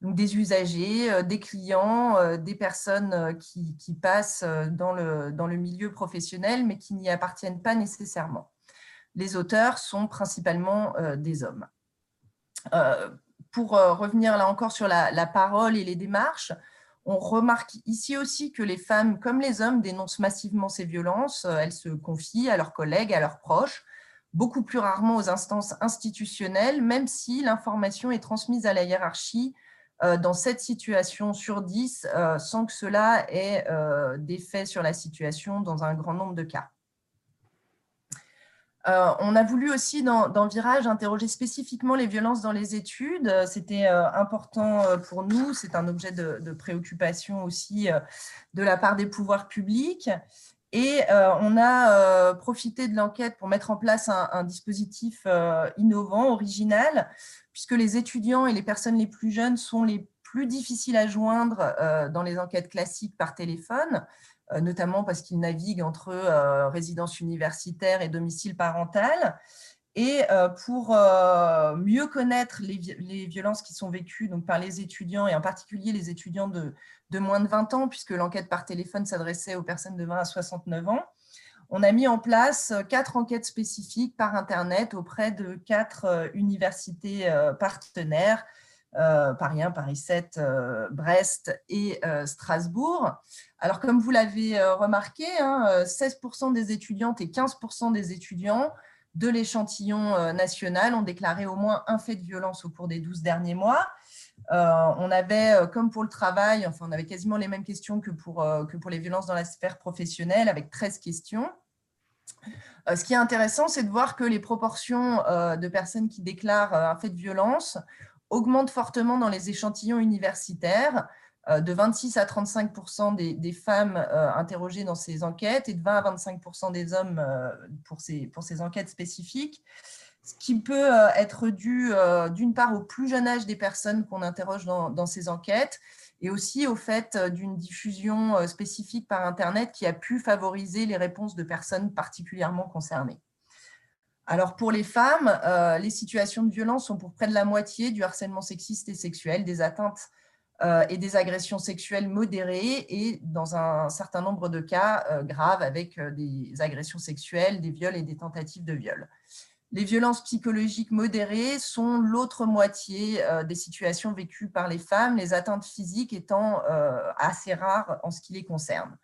donc des usagers, euh, des clients, des personnes qui, qui passent dans le, dans le milieu professionnel, mais qui n'y appartiennent pas nécessairement. Les auteurs sont principalement des hommes pour euh, revenir là encore sur la, parole et les démarches, on remarque ici aussi que les femmes, comme les hommes, dénoncent massivement ces violences. Euh, elles se confient à leurs collègues, à leurs proches, beaucoup plus rarement aux instances institutionnelles, même si l'information est transmise à la hiérarchie euh, dans cette situation sur 10, sans que cela ait d'effet sur la situation dans un grand nombre de cas. Euh, on a voulu aussi dans, Virage interroger spécifiquement les violences dans les études. Euh, c'était euh, important pour nous, c'est un objet de, préoccupation aussi de la part des pouvoirs publics. Et on a profité de l'enquête pour mettre en place un dispositif innovant, original, puisque les étudiants et les personnes les plus jeunes sont les plus difficiles à joindre dans les enquêtes classiques par téléphone. Euh, notamment parce qu'ils naviguent entre euh, résidence universitaire et domicile parental. Et euh, pour mieux connaître les, violences qui sont vécues donc, par les étudiants, et en particulier les étudiants de, de moins de 20 ans, puisque l'enquête par téléphone s'adressait aux personnes de 20 à 69 ans, on a mis en place quatre enquêtes spécifiques par Internet auprès de quatre universités partenaires, Paris 1, Paris 7, Brest et Strasbourg. Alors, comme vous l'avez euh, remarqué, 16% hein, euh, des étudiantes et 15% des étudiants de l'échantillon euh, national ont déclaré au moins un fait de violence au cours des 12 derniers mois. On avait, comme pour le travail, enfin, on avait quasiment les mêmes questions que pour, que pour les violences dans la sphère professionnelle, avec 13 questions. ce qui est intéressant, c'est de voir que les proportions de personnes qui déclarent un fait de violence augmentent fortement dans les échantillons universitaires, euh, de 26 à 35 des, femmes euh, interrogées dans ces enquêtes et de 20 à 25 des hommes euh, pour ces, pour ces enquêtes spécifiques, ce qui peut être dû d'une part au plus jeune âge des personnes qu'on interroge dans, ces enquêtes et aussi au fait d'une diffusion spécifique par Internet qui a pu favoriser les réponses de personnes particulièrement concernées. Alors pour les femmes, les situations de violence sont pour près de la moitié du harcèlement sexiste et sexuel, des atteintes euh, et des agressions sexuelles modérées et dans un certain nombre de cas euh, graves avec euh, des agressions sexuelles, des viols et des tentatives de viol. Les violences psychologiques modérées sont l'autre moitié des situations vécues par les femmes, les atteintes physiques étant assez rares en ce qui les concerne.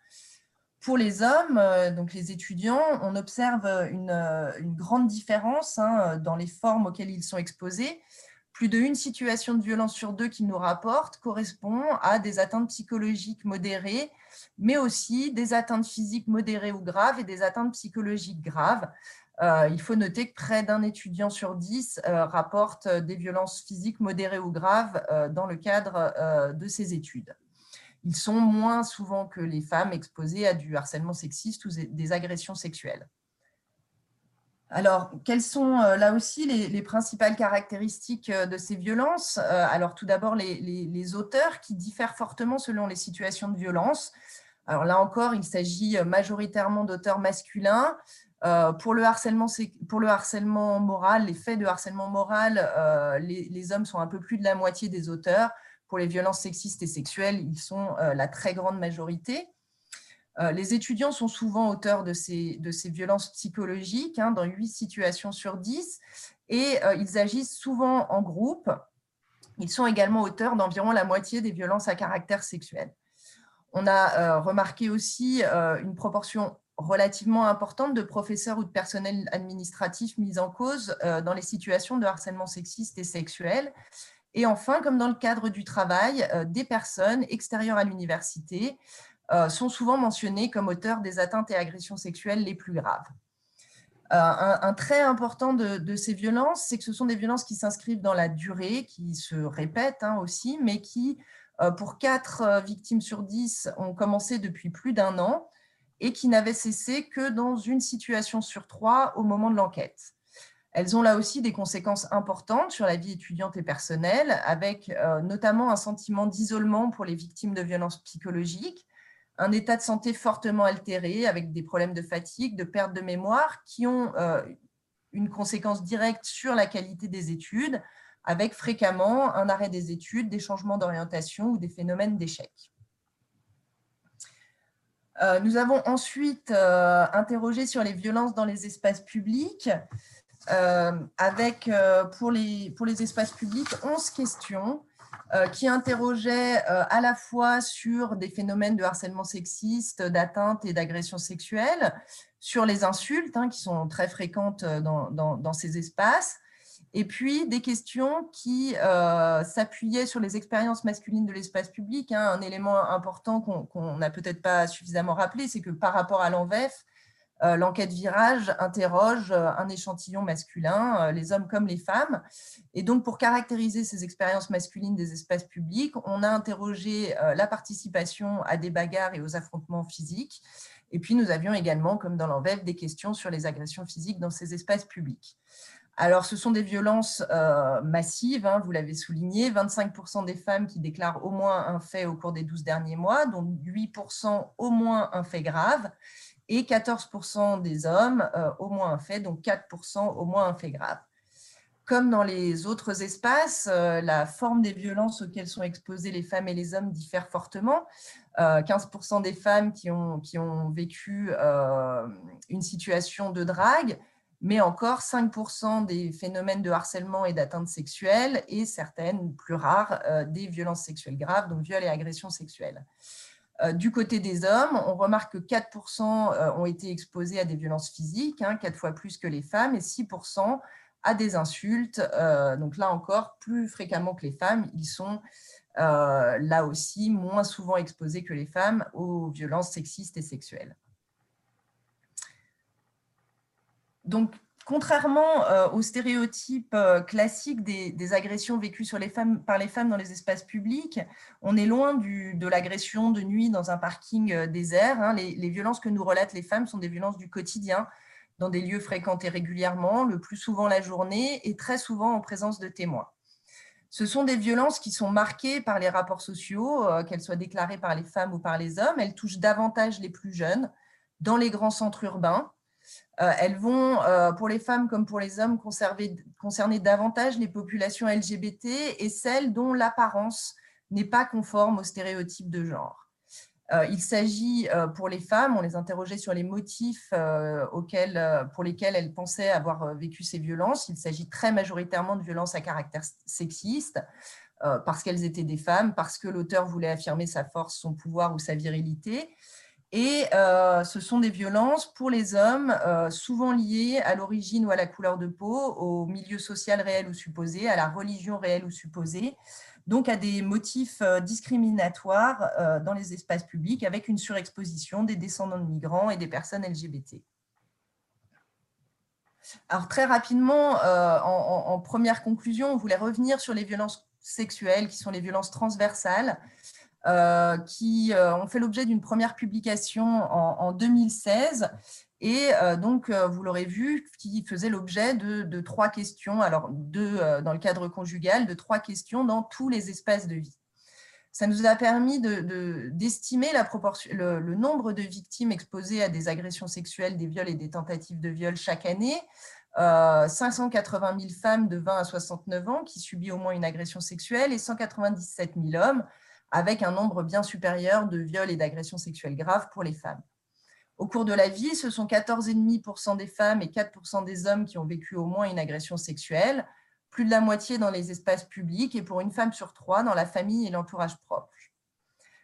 Pour les hommes, donc les étudiants, on observe une, grande différence hein, dans les formes auxquelles ils sont exposés. Plus de une situation de violence sur deux qu'ils nous rapportent correspond à des atteintes psychologiques modérées, mais aussi des atteintes physiques modérées ou graves et des atteintes psychologiques graves. Euh, il faut noter que près d'un étudiant sur dix euh, rapporte des violences physiques modérées ou graves euh, dans le cadre de ses études. Ils sont moins souvent que les femmes exposées à du harcèlement sexiste ou des agressions sexuelles. Alors, quelles sont euh, là aussi les, principales caractéristiques euh, de ces violences? Euh, Alors, tout d'abord, les, auteurs qui diffèrent fortement selon les situations de violence. Alors là encore, il s'agit majoritairement d'auteurs masculins. Pour, le harcèlement, pour le harcèlement moral, les faits de harcèlement moral, les, hommes sont un peu plus de la moitié des auteurs. Pour les violences sexistes et sexuelles, ils sont la très grande majorité. Euh, les étudiants sont souvent auteurs de ces, violences psychologiques hein, dans 8 situations sur 10 et euh, ils agissent souvent en groupe. Ils sont également auteurs d'environ la moitié des violences à caractère sexuel. On a euh, remarqué aussi une proportion relativement importante de professeurs ou de personnel administratif mis en cause dans les situations de harcèlement sexiste et sexuel. Et enfin, comme dans le cadre du travail, des personnes extérieures à l'université, euh, sont souvent mentionnés comme auteurs des atteintes et agressions sexuelles les plus graves. Euh, un, trait important de, ces violences, c'est que ce sont des violences qui s'inscrivent dans la durée, qui se répètent hein, aussi, mais qui, euh, pour 4 victimes sur 10, ont commencé depuis plus d'un an et qui n'avaient cessé que dans une situation sur trois au moment de l'enquête. Elles ont là aussi des conséquences importantes sur la vie étudiante et personnelle, avec notamment un sentiment d'isolement pour les victimes de violences psychologiques, un état de santé fortement altéré avec des problèmes de fatigue, de perte de mémoire qui ont euh, une conséquence directe sur la qualité des études avec fréquemment un arrêt des études, des changements d'orientation ou des phénomènes d'échec. Euh, nous avons ensuite euh, interrogé sur les violences dans les espaces publics, avec pour les, espaces publics 11 questions euh, qui interrogeait euh, à la fois sur des phénomènes de harcèlement sexiste, d'atteinte et d'agression sexuelle, sur les insultes, hein, qui sont très fréquentes euh, dans, ces espaces, et puis des questions qui s'appuyaient sur les expériences masculines de l'espace public. Hein. Un élément important qu'on n'a peut-être pas suffisamment rappelé, c'est que par rapport à l'envef, euh, l'enquête virage interroge euh, un échantillon masculin, euh, les hommes comme les femmes. Et donc, pour caractériser ces expériences masculines des espaces publics, on a interrogé la participation à des bagarres et aux affrontements physiques. Et puis, nous avions également, comme dans l'envers, des questions sur les agressions physiques dans ces espaces publics. Alors, ce sont des violences massives, hein, vous l'avez souligné, 25% des femmes qui déclarent au moins un fait au cours des 12 derniers mois, dont 8% au moins un fait grave, et 14% des hommes euh, au moins un fait, donc 4% au moins un fait grave. Comme dans les autres espaces, euh, la forme des violences auxquelles sont exposées les femmes et les hommes diffère fortement. 15% euh, des femmes qui ont vécu une situation de drague, mais encore 5% des phénomènes de harcèlement et d'atteinte sexuelle et certaines, plus rares, des violences sexuelles graves, donc viols et agressions sexuelles. Euh, du côté des hommes, on remarque que 4% euh, ont été exposés à des violences physiques, hein, 4 fois plus que les femmes, et 6% à des insultes. Euh, donc là encore, plus fréquemment que les femmes, ils sont là aussi moins souvent exposés que les femmes aux violences sexistes et sexuelles. Donc, Contrairement euh, aux stéréotypes euh, classiques des, agressions vécues par les femmes dans les espaces publics, on est loin de l'agression de nuit dans un parking euh, désert. Hein. Les, violences que nous relatent les femmes sont des violences du quotidien, dans des lieux fréquentés régulièrement, le plus souvent la journée et très souvent en présence de témoins. Ce sont des violences qui sont marquées par les rapports sociaux, qu'elles soient déclarées par les femmes ou par les hommes. Elles touchent davantage les plus jeunes, dans les grands centres urbains, elles vont, euh, pour les femmes comme pour les hommes, concerner davantage les populations LGBT et celles dont l'apparence n'est pas conforme aux stéréotypes de genre. il s'agit pour les femmes, on les interrogeait sur les motifs pour lesquels elles pensaient avoir vécu ces violences. Il s'agit très majoritairement de violences à caractère sexiste, parce qu'elles étaient des femmes, parce que l'auteur voulait affirmer sa force, son pouvoir ou sa virilité. Et euh, ce sont des violences pour les hommes, euh, souvent liées à l'origine ou à la couleur de peau, au milieu social réel ou supposé, à la religion réelle ou supposée, donc à des motifs euh, discriminatoires dans les espaces publics avec une surexposition des descendants de migrants et des personnes LGBT. Alors très rapidement, en, première conclusion, on voulait revenir sur les violences sexuelles qui sont les violences transversales qui euh, ont fait l'objet d'une première publication en, 2016 et euh, donc, vous l'aurez vu, qui faisait l'objet de, trois questions, alors deux dans le cadre conjugal, de trois questions dans tous les espaces de vie. Ça nous a permis d'estimer de, le, le, nombre de victimes exposées à des agressions sexuelles, des viols et des tentatives de viol chaque année. 580 000 femmes de 20 à 69 ans qui subissent au moins une agression sexuelle et 197 000 hommes avec un nombre bien supérieur de viols et d'agressions sexuelles graves pour les femmes. Au cours de la vie, ce sont 14,5% des femmes et 4% des hommes qui ont vécu au moins une agression sexuelle, plus de la moitié dans les espaces publics et pour une femme sur trois dans la famille et l'entourage proche.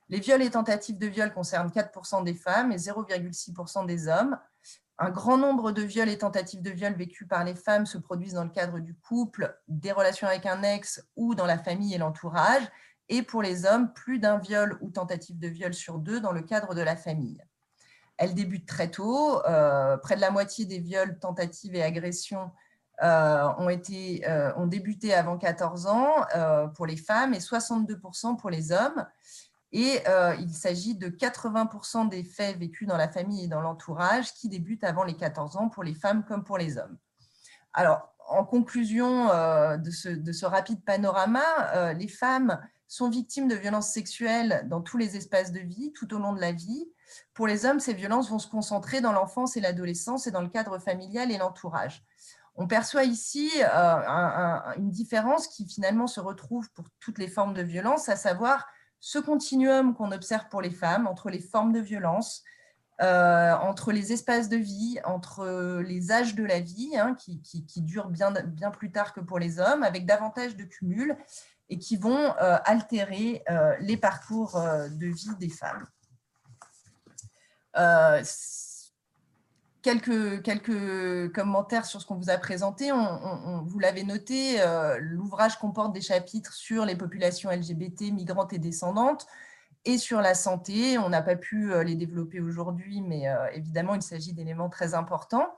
Les viols et tentatives de viol concernent 4% des femmes et 0,6% des hommes. Un grand nombre de viols et tentatives de viol vécus par les femmes se produisent dans le cadre du couple, des relations avec un ex ou dans la famille et l'entourage, et pour les hommes, plus d'un viol ou tentative de viol sur deux dans le cadre de la famille. Elle débute très tôt, euh, près de la moitié des viols, tentatives et agressions euh, ont, été, euh, ont débuté avant 14 ans pour les femmes et 62% pour les hommes. Et il s'agit de 80% des faits vécus dans la famille et dans l'entourage qui débutent avant les 14 ans pour les femmes comme pour les hommes. Alors, en conclusion de ce, de, ce, rapide panorama, les femmes sont victimes de violences sexuelles dans tous les espaces de vie, tout au long de la vie. Pour les hommes, ces violences vont se concentrer dans l'enfance et l'adolescence et dans le cadre familial et l'entourage. On perçoit ici euh, une différence qui finalement se retrouve pour toutes les formes de violence, à savoir ce continuum qu'on observe pour les femmes entre les formes de violence, euh, entre les espaces de vie, entre les âges de la vie, hein, qui, durent bien, bien plus tard que pour les hommes, avec davantage de cumul, et qui vont euh, altérer euh, les parcours euh, de vie des femmes. Quelques, quelques, commentaires sur ce qu'on vous a présenté. Vous l'avez noté, l'ouvrage comporte des chapitres sur les populations LGBT, migrantes et descendantes, et sur la santé. On n'a pas pu les développer aujourd'hui, mais évidemment, il s'agit d'éléments très importants.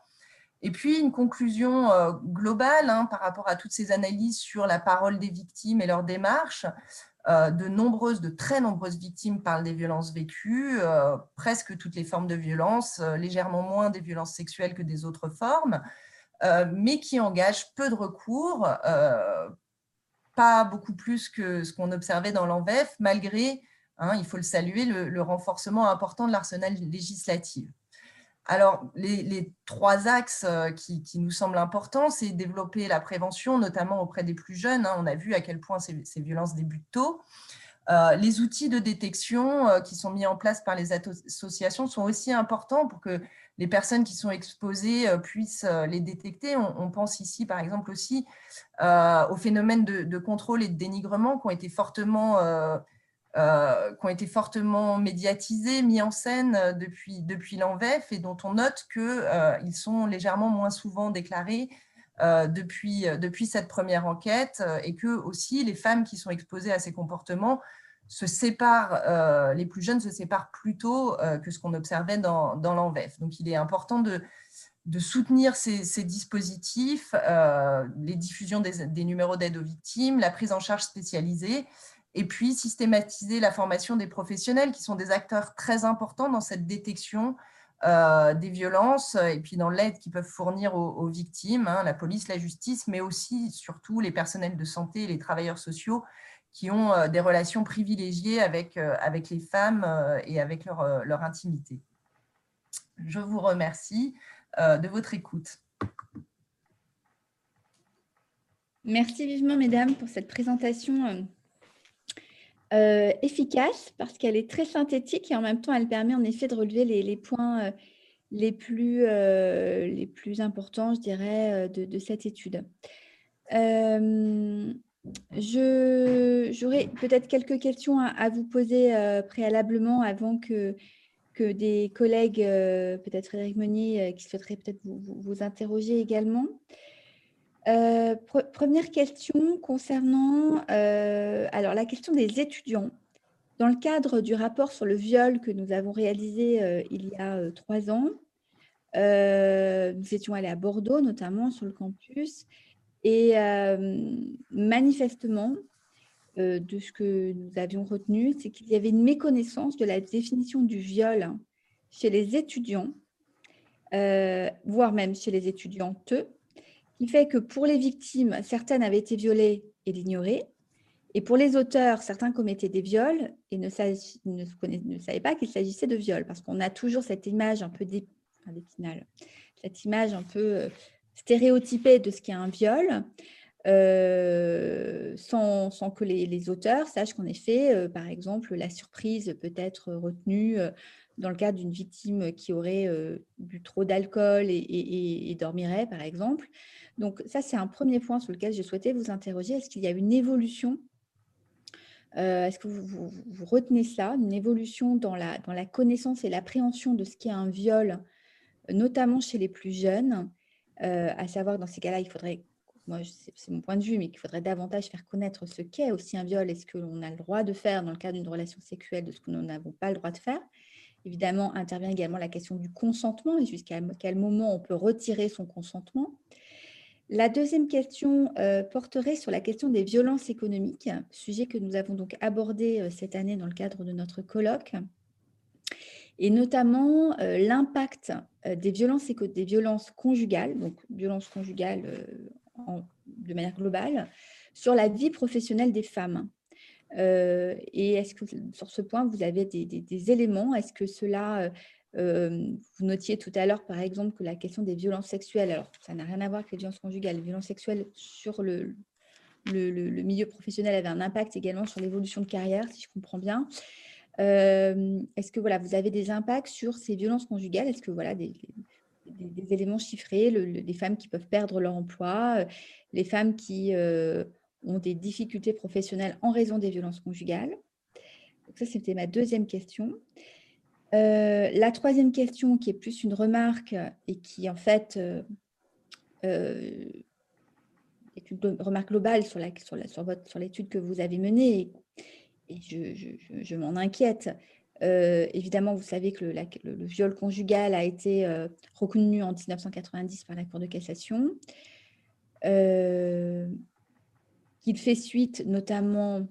Et puis, une conclusion euh, globale hein, par rapport à toutes ces analyses sur la parole des victimes et leur démarche. Euh, de nombreuses, de très nombreuses victimes parlent des violences vécues, euh, presque toutes les formes de violence, légèrement moins des violences sexuelles que des autres formes, mais qui engagent peu de recours, pas beaucoup plus que ce qu'on observait dans l'ENVEF, malgré, hein, il faut le saluer, le renforcement important de l'arsenal législatif. Alors, les, trois axes euh, qui, nous semblent importants, c'est développer la prévention, notamment auprès des plus jeunes. Hein. On a vu à quel point ces, violences débutent tôt. Euh, les outils de détection euh, qui sont mis en place par les associations sont aussi importants pour que les personnes qui sont exposées puissent les détecter. On, pense ici, par exemple, aussi aux phénomènes de, de, contrôle et de dénigrement qui ont été fortement euh, qui ont été fortement médiatisés, mis en scène euh, depuis, depuis l'ENVEF et dont on note qu'ils euh, sont légèrement moins souvent déclarés depuis, depuis cette première enquête et que aussi les femmes qui sont exposées à ces comportements se séparent, les plus jeunes se séparent plus tôt que ce qu'on observait dans, dans l'ENVEF. Donc il est important de, de soutenir ces, dispositifs, les diffusions des numéros d'aide aux victimes, la prise en charge spécialisée et puis systématiser la formation des professionnels qui sont des acteurs très importants dans cette détection euh, des violences et puis dans l'aide qu'ils peuvent fournir aux, victimes, hein, la police, la justice, mais aussi surtout les personnels de santé et les travailleurs sociaux qui ont euh, des relations privilégiées avec, euh, avec les femmes et avec leur, leur intimité. Je vous remercie de votre écoute. Merci vivement, mesdames, pour cette présentation efficace parce qu'elle est très synthétique et en même temps, elle permet en effet de relever les, points les, plus, les plus importants, je dirais, de, cette étude. J'aurais peut-être quelques questions à, vous poser préalablement avant que, que des collègues, peut-être Frédéric Meunier, qui souhaiteraient peut-être vous, interroger également. Première question concernant alors la question des étudiants. Dans le cadre du rapport sur le viol que nous avons réalisé il y a trois ans, nous étions allés à Bordeaux, notamment sur le campus, et manifestement, de ce que nous avions retenu, c'est qu'il y avait une méconnaissance de la définition du viol chez les étudiants, voire même chez les étudiantes, qui fait que pour les victimes, certaines avaient été violées et l'ignoraient, et pour les auteurs, certains commettaient des viols et ne, ne, savaient pas qu'il s'agissait de viols, parce qu'on a toujours cette image un peu cette image un peu stéréotypé de ce qu'est un viol, euh, sans, que les, auteurs sachent qu'en effet, euh, par exemple, la surprise peut être retenue euh, dans le cas d'une victime qui aurait bu trop d'alcool et, dormirait, par exemple. Donc ça, c'est un premier point sur lequel je souhaitais vous interroger. Est-ce qu'il y a une évolution Est-ce que vous, retenez ça, une évolution dans la, dans la connaissance et l'appréhension de ce qu'est un viol, notamment chez les plus jeunes? À savoir dans ces cas-là, il faudrait, moi c'est mon point de vue, mais qu'il faudrait davantage faire connaître ce qu'est aussi un viol et ce que l'on a le droit de faire dans le cadre d'une relation sexuelle, de ce que nous n'avons pas le droit de faire. Évidemment, intervient également la question du consentement et jusqu'à quel moment on peut retirer son consentement. La deuxième question euh, porterait sur la question des violences économiques, sujet que nous avons donc abordé euh, cette année dans le cadre de notre colloque et notamment euh, l'impact des violences, des violences conjugales, donc violences conjugales euh, de manière globale, sur la vie professionnelle des femmes. et est-ce que sur ce point, vous avez des, éléments? Est-ce que cela, vous notiez tout à l'heure, par exemple, que la question des violences sexuelles, alors ça n'a rien à voir avec les violences conjugales, les violences sexuelles sur le, le, le milieu professionnel avait un impact également sur l'évolution de carrière, si je comprends bien. Est-ce que voilà, vous avez des impacts sur ces violences conjugales? Est-ce que voilà, des, éléments chiffrés, les femmes qui peuvent perdre leur emploi, les femmes qui ont des difficultés professionnelles en raison des violences conjugales Ça, c'était ma deuxième question. la troisième question, qui est plus une remarque et qui, en fait, est une remarque globale sur l'étude que vous avez menée et je, m'en inquiète. Euh, évidemment, vous savez que le, viol conjugal a été euh, reconnu en 1990 par la Cour de cassation, euh, qu'il fait suite notamment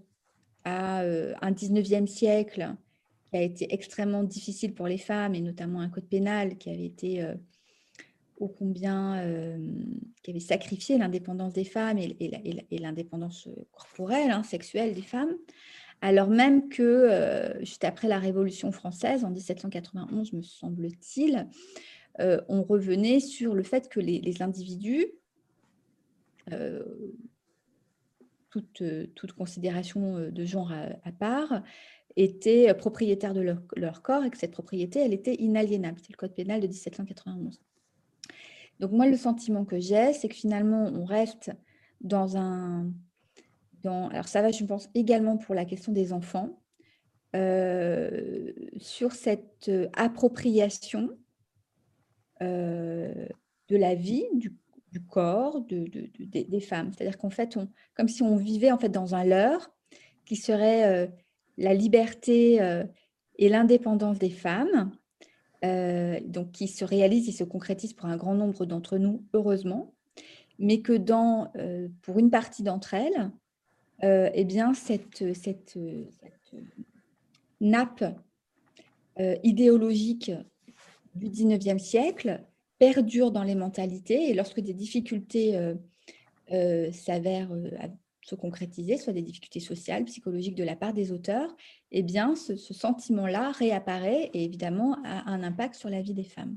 à un 19e siècle qui a été extrêmement difficile pour les femmes, et notamment un code pénal qui avait été ô combien, qui avait sacrifié l'indépendance des femmes et, l'indépendance corporelle, hein, sexuelle des femmes alors même que euh, juste après la Révolution française, en 1791, me semble-t-il, euh, on revenait sur le fait que les, individus, euh, toute, considération de genre à, part, étaient propriétaires de leur, leur, corps et que cette propriété, elle était inaliénable. C'est le Code pénal de 1791. Donc moi, le sentiment que j'ai, c'est que finalement, on reste dans un, alors ça va, je pense, également pour la question des enfants, euh, sur cette euh, appropriation euh, de la vie, du, corps des femmes. C'est-à-dire qu'en fait, on, comme si on vivait en fait dans un leurre qui serait la liberté et l'indépendance des femmes, donc qui se réalise et se concrétise pour un grand nombre d'entre nous, heureusement, mais que dans, pour une partie d'entre elles, euh, eh bien, cette, nappe euh, idéologique du 19e siècle perdure dans les mentalités et lorsque des difficultés euh, s'avèrent se concrétiser, soit des difficultés sociales, psychologiques de la part des auteurs, eh bien, ce sentiment-là réapparaît et évidemment a un impact sur la vie des femmes.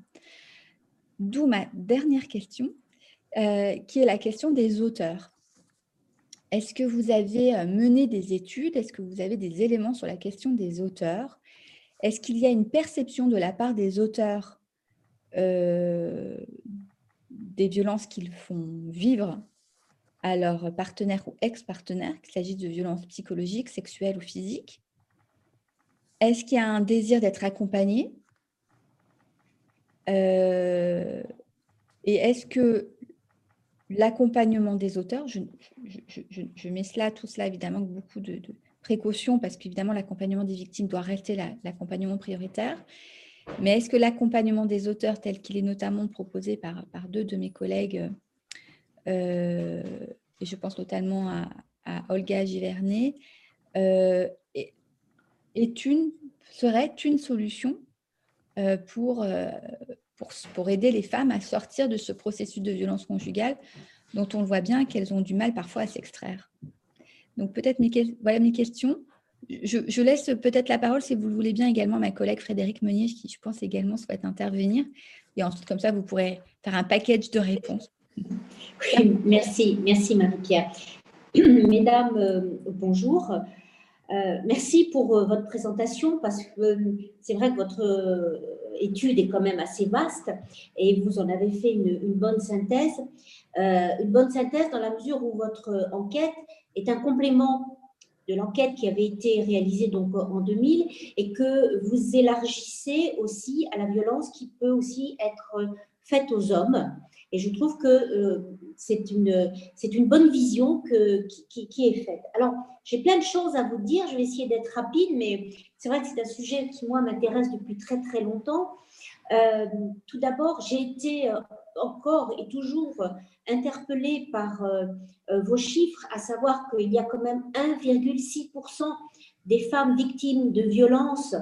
D'où ma dernière question, qui est la question des auteurs. Est-ce que vous avez mené des études? Est-ce que vous avez des éléments sur la question des auteurs? Est-ce qu'il y a une perception de la part des auteurs des violences qu'ils font vivre à leurs partenaires ou ex-partenaires, qu'il s'agisse de violences psychologiques, sexuelles ou physiques? Est-ce qu'il y a un désir d'être accompagné? Euh, Et est-ce que l'accompagnement des auteurs, je, mets cela, tout cela évidemment avec beaucoup de, précautions parce qu'évidemment l'accompagnement des victimes doit rester l'accompagnement prioritaire. Mais est-ce que l'accompagnement des auteurs tel qu'il est notamment proposé par, deux de mes collègues euh, et je pense notamment à, Olga Givernet, euh, serait une solution euh, pour, pour, aider les femmes à sortir de ce processus de violence conjugale dont on voit bien qu'elles ont du mal parfois à s'extraire. Donc peut-être mes, voilà mes questions. Je, je laisse peut-être la parole, si vous le voulez bien, également à ma collègue Frédéric Meunier, qui je pense également souhaite intervenir. Et ensuite, comme ça, vous pourrez faire un package de réponses. Oui, merci, merci Marie-Pierre. Mesdames, euh, bonjour. Euh, merci pour euh, votre présentation parce que c'est vrai que votre étude est quand même assez vaste et vous en avez fait une, bonne synthèse. une bonne synthèse dans la mesure où votre enquête est un complément de l'enquête qui avait été réalisée en 2000 et que vous élargissez aussi à la violence qui peut aussi être faite aux hommes. Et je trouve que euh, c'est une, une bonne vision que, qui, est faite. Alors, j'ai plein de choses à vous dire. Je vais essayer d'être rapide, mais c'est vrai que c'est un sujet qui, moi, m'intéresse depuis très, très longtemps. Euh, tout d'abord, j'ai été euh, encore et toujours interpellée par vos chiffres, à savoir qu'il y a quand même 1,6% des femmes victimes de violences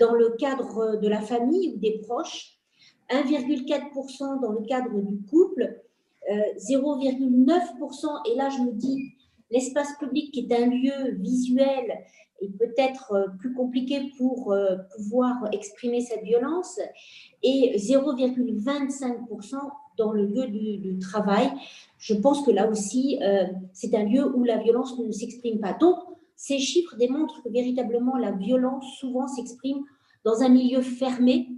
dans le cadre de la famille ou des proches. 1,4% dans le cadre du couple, 0,9%, euh, et là je me dis, l'espace public qui est un lieu visuel et peut-être euh, plus compliqué pour euh, pouvoir exprimer cette violence, et 0,25% dans le lieu du, travail. Je pense que là aussi, c'est un lieu où la violence ne s'exprime pas. Donc, ces chiffres démontrent que véritablement la violence souvent s'exprime dans un milieu fermé,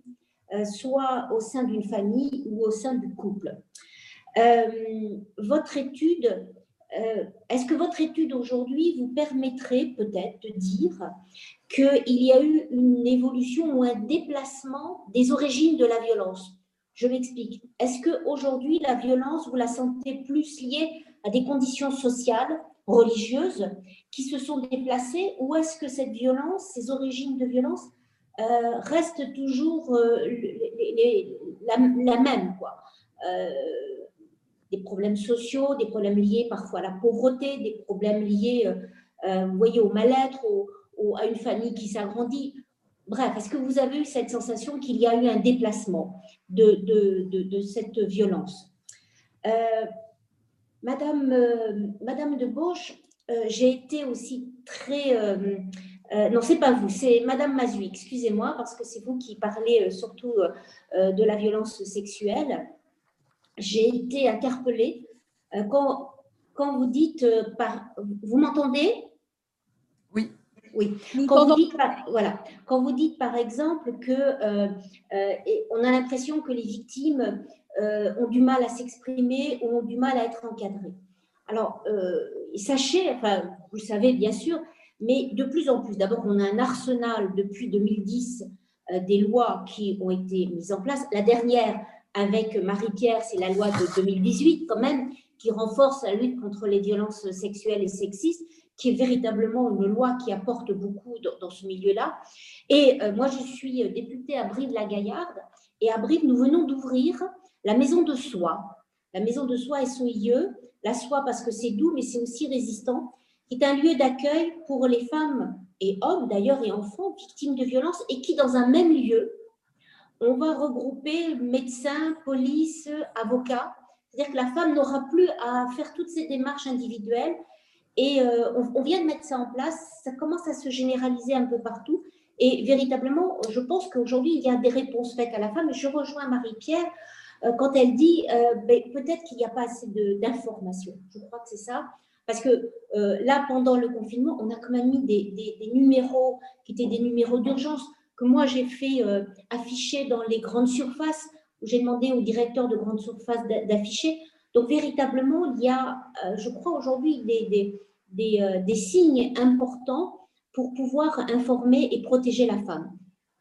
soit au sein d'une famille ou au sein du couple. Euh, votre étude, euh, est-ce que votre étude aujourd'hui vous permettrait peut-être de dire qu'il y a eu une évolution ou un déplacement des origines de la violence? Je m'explique. Est-ce qu'aujourd'hui, la violence, vous la sentez plus liée à des conditions sociales, religieuses, qui se sont déplacées, ou est-ce que cette violence, ces origines de violence, euh, reste toujours euh, la, même. Quoi. Euh, des problèmes sociaux, des problèmes liés parfois à la pauvreté, des problèmes liés, vous voyez, au mal-être, à une famille qui s'agrandit. Bref, est-ce que vous avez eu cette sensation qu'il y a eu un déplacement de, de, de, cette violence? Madame, Madame de Gauche, j'ai été aussi très euh, non, c'est pas vous, c'est Madame Mazui, excusez-moi, parce que c'est vous qui parlez euh, surtout euh, de la violence sexuelle. J'ai été interpellée quand, quand vous dites, par, vous m'entendez? Oui. Oui. Quand vous, dites, voilà, quand vous dites par exemple que on a l'impression que les victimes ont du mal à s'exprimer ou ont du mal à être encadrées. Alors, sachez, enfin, vous le savez bien sûr, mais de plus en plus. D'abord, on a un arsenal depuis 2010 euh, des lois qui ont été mises en place. La dernière, avec Marie-Pierre, c'est la loi de 2018 quand même, qui renforce la lutte contre les violences sexuelles et sexistes, qui est véritablement une loi qui apporte beaucoup dans, ce milieu-là. Et euh, moi, je suis députée à Brive-la-Gaillarde, et à Brive, nous venons d'ouvrir la maison de soie. La maison de soie SOIE, la soie parce que c'est doux, mais c'est aussi résistant qui est un lieu d'accueil pour les femmes et hommes d'ailleurs et enfants victimes de violences et qui, dans un même lieu, on va regrouper médecins, police, avocats. C'est-à-dire que la femme n'aura plus à faire toutes ces démarches individuelles. Et euh, on, vient de mettre ça en place. Ça commence à se généraliser un peu partout. Et véritablement, je pense qu'aujourd'hui, il y a des réponses faites à la femme. Je rejoins Marie-Pierre euh, quand elle dit euh, ben, peut-être qu'il n'y a pas assez d'informations. Je crois que c'est ça Parce que là, pendant le confinement, on a quand même mis des, numéros qui étaient des numéros d'urgence que moi j'ai fait afficher dans les grandes surfaces, où j'ai demandé au directeur de grandes surfaces d'afficher. Donc véritablement, il y a, je crois aujourd'hui, des, des, des signes importants pour pouvoir informer et protéger la femme.